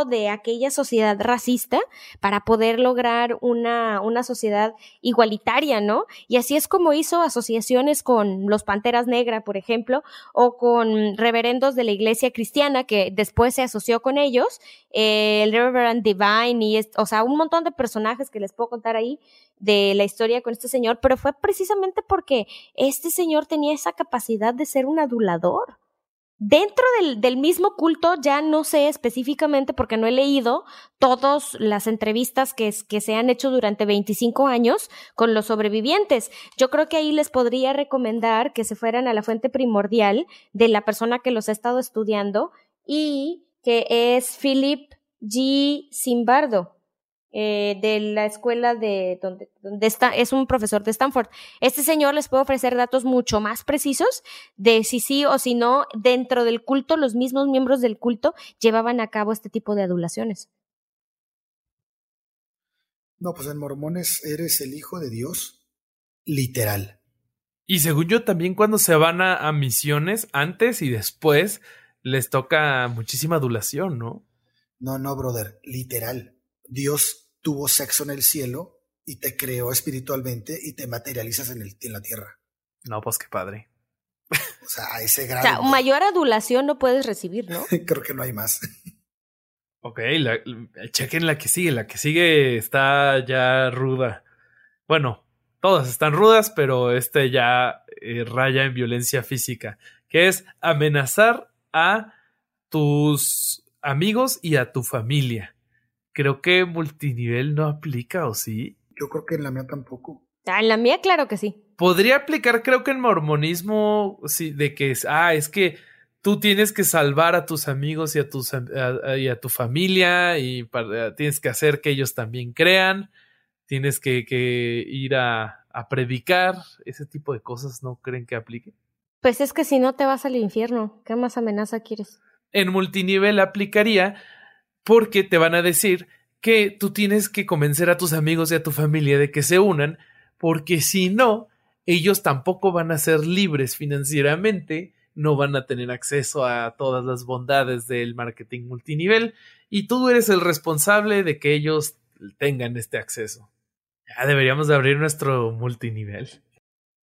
C: de aquella sociedad racista para poder lograr una, una sociedad igualitaria, ¿no? Y así es como hizo asociaciones con los Panteras Negras, por ejemplo, o con reverendos de la iglesia cristiana que después se asoció con ellos, eh, el Reverend Divine y, o sea, un montón de personajes que les puedo contar ahí de la historia con este señor, pero fue precisamente porque este señor tenía esa capacidad de ser un adulador. Dentro del, mismo culto, ya no sé específicamente porque no he leído todas las entrevistas que, que, se han hecho durante 25 años con los sobrevivientes. Yo creo que ahí les podría recomendar que se fueran a la fuente primordial de la persona que los ha estado estudiando y que es Philip G. Simbardo. Eh, de la escuela de donde, donde está, es un profesor de Stanford. Este señor les puede ofrecer datos mucho más precisos de si sí o si no, dentro del culto, los mismos miembros del culto llevaban a cabo este tipo de adulaciones.
A: No, pues en Mormones eres el hijo de Dios, literal.
B: Y según yo, también cuando se van a, a misiones, antes y después, les toca muchísima adulación, ¿no?
A: No, no, brother, literal. Dios tuvo sexo en el cielo y te creó espiritualmente y te materializas en, el, en la tierra.
B: No, pues qué padre.
A: O sea, a ese grado.
C: O sea, mayor adulación no puedes recibir, ¿no?
A: Creo que no hay más.
B: Ok, la, chequen la que sigue. La que sigue está ya ruda. Bueno, todas están rudas, pero este ya eh, raya en violencia física, que es amenazar a tus amigos y a tu familia creo que multinivel no aplica, ¿o sí?
A: Yo creo que en la mía tampoco.
C: Ah, en la mía, claro que sí.
B: Podría aplicar, creo que en mormonismo, sí, de que es, ah, es que tú tienes que salvar a tus amigos y a, tus, y a tu familia y tienes que hacer que ellos también crean, tienes que, que ir a, a, predicar, ese tipo de cosas no creen que aplique.
C: Pues es que si no te vas al infierno, ¿qué más amenaza quieres?
B: En multinivel aplicaría porque te van a decir que tú tienes que convencer a tus amigos y a tu familia de que se unan, porque si no, ellos tampoco van a ser libres financieramente, no van a tener acceso a todas las bondades del marketing multinivel y tú eres el responsable de que ellos tengan este acceso. Ya deberíamos de abrir nuestro multinivel.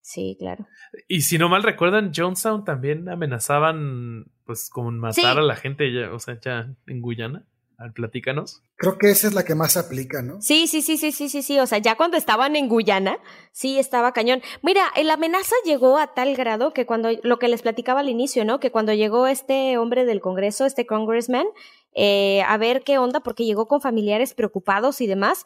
C: Sí, claro.
B: Y si no mal recuerdan, Jonestown también amenazaban pues con matar a la gente ya, o sea, ya en Guyana platícanos.
A: Creo que esa es la que más aplica, ¿no?
C: Sí, sí, sí, sí, sí, sí, sí. O sea, ya cuando estaban en Guyana, sí estaba cañón. Mira, la amenaza llegó a tal grado que cuando, lo que les platicaba al inicio, ¿no? Que cuando llegó este hombre del Congreso, este congressman, eh, a ver qué onda, porque llegó con familiares preocupados y demás,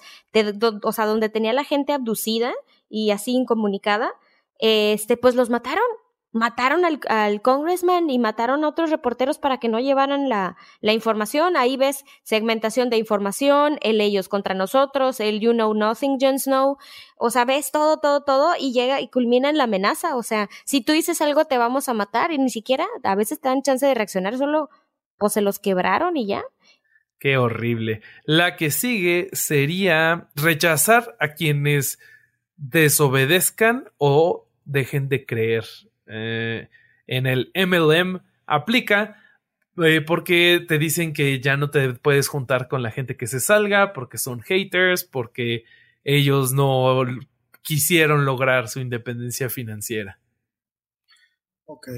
C: o sea, donde tenía la gente abducida y así incomunicada, este, pues los mataron mataron al, al, congressman y mataron a otros reporteros para que no llevaran la, la, información. Ahí ves segmentación de información, el ellos contra nosotros, el you know nothing, Jon Snow. O sea, ves todo, todo, todo y llega y culmina en la amenaza. O sea, si tú dices algo te vamos a matar y ni siquiera a veces te dan chance de reaccionar, solo pues se los quebraron y ya.
B: Qué horrible. La que sigue sería rechazar a quienes desobedezcan o dejen de creer eh, en el MLM aplica eh, porque te dicen que ya no te puedes juntar con la gente que se salga, porque son haters, porque ellos no quisieron lograr su independencia financiera.
A: Ok,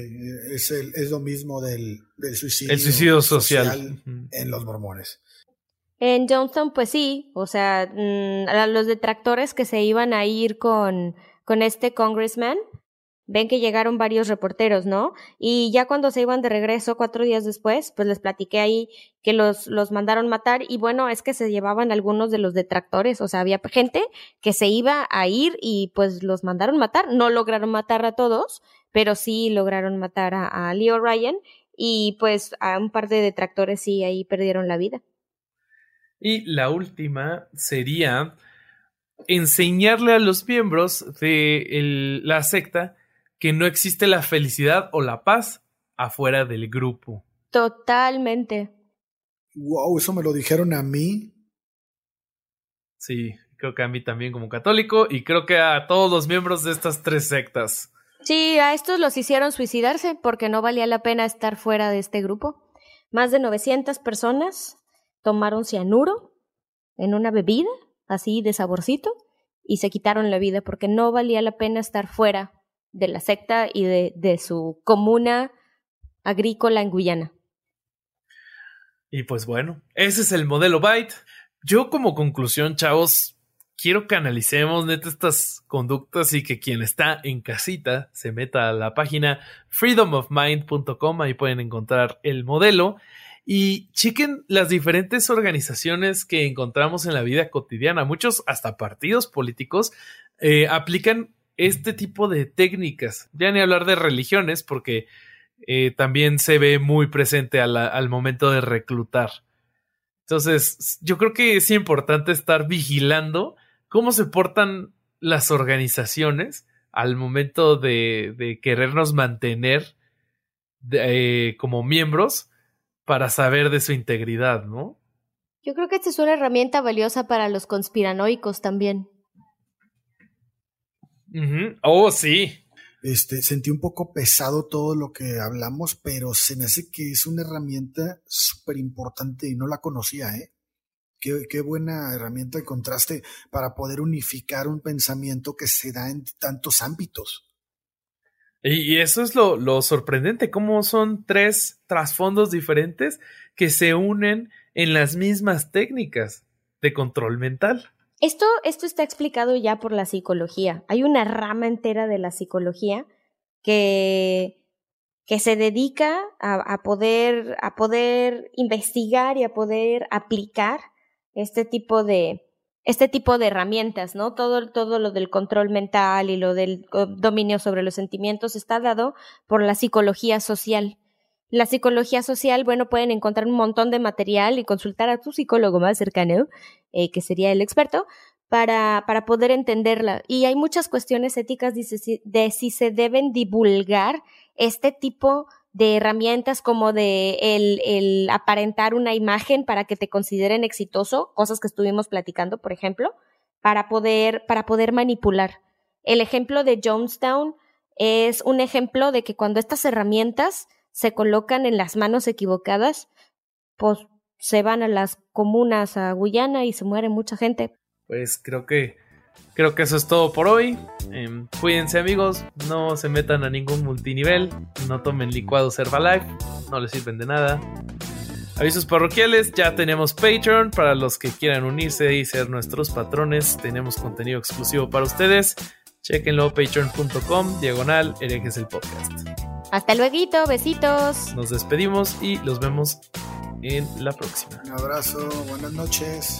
A: es, es lo mismo del, suicidio,
B: el suicidio social,
A: en los mormones.
C: En Johnson, pues sí, o sea, mm, a los detractores que se iban a ir con, con este congressman, ven que llegaron varios reporteros, ¿no? Y ya cuando se iban de regreso cuatro días después, pues les platiqué ahí que los, los mandaron matar y bueno, es que se llevaban algunos de los detractores, o sea, había gente que se iba a ir y pues los mandaron matar, no lograron matar a todos, pero sí lograron matar a, a Leo Ryan y pues a un par de detractores sí ahí perdieron la vida.
B: Y la última sería enseñarle a los miembros de la secta que no existe la felicidad o la paz afuera del grupo.
C: Totalmente.
A: Wow, eso me lo dijeron a mí.
B: Sí, creo que a mí también como católico y creo que a todos los miembros de estas tres sectas.
C: Sí, a estos los hicieron suicidarse porque no valía la pena estar fuera de este grupo. Más de 900 personas tomaron cianuro en una bebida, así de saborcito, y se quitaron la vida porque no valía la pena estar fuera de la secta y de, de su comuna agrícola en Guyana.
B: Y pues bueno, ese es el modelo Byte. Yo como conclusión, chavos, quiero que analicemos neta estas conductas y que quien está en casita se meta a la página freedomofmind.com, ahí pueden encontrar el modelo y chequen las diferentes organizaciones que encontramos en la vida cotidiana. Muchos, hasta partidos políticos, eh, aplican este tipo de técnicas. Ya ni hablar de religiones, porque eh, también se ve muy presente al momento de reclutar. Entonces, yo creo que es importante estar vigilando cómo se portan las organizaciones al momento de, querernos mantener eh, como miembros para saber de su integridad, ¿no?
C: Yo creo que esta es una herramienta valiosa para los conspiranoicos también.
B: Oh, sí.
A: Este, sentí un poco pesado todo lo que hablamos, pero se me hace que es una herramienta súper importante y no la conocía, ¿eh? Qué, qué, buena herramienta de contraste para poder unificar un pensamiento que se da en tantos ámbitos.
B: Y, eso es lo, lo sorprendente, cómo son tres trasfondos diferentes que se unen en las mismas técnicas de control mental.
C: Esto, esto está explicado ya por la psicología. Hay una rama entera de la psicología que, que se dedica a, poder, a poder investigar y a poder aplicar este tipo de, este tipo de herramientas, ¿no? Todo, todo lo del control mental y lo del dominio sobre los sentimientos está dado por la psicología social. La psicología social, bueno, pueden encontrar un montón de material y consultar a tu psicólogo más cercano, eh, que sería el experto, para, para poder entenderla. Y hay muchas cuestiones éticas de si, de si se deben divulgar este tipo de herramientas como de el, el aparentar una imagen para que te consideren exitoso, cosas que estuvimos platicando, por ejemplo, para poder, para poder manipular. El ejemplo de Jonestown es un ejemplo de que cuando estas herramientas se colocan en las manos equivocadas, pues se van a las comunas a Guyana y se muere mucha gente.
B: Pues creo que creo que eso es todo por hoy. Em, cuídense amigos, no se metan a ningún multinivel, no tomen licuados Herbalife, no les sirven de nada. Avisos parroquiales, ya tenemos Patreon para los que quieran unirse y ser nuestros patrones. Tenemos contenido exclusivo para ustedes. Chequenlo patreon.com, diagonal, herejes el podcast.
C: Hasta luego, besitos.
B: Nos despedimos y los vemos en la próxima.
A: Un abrazo, buenas noches.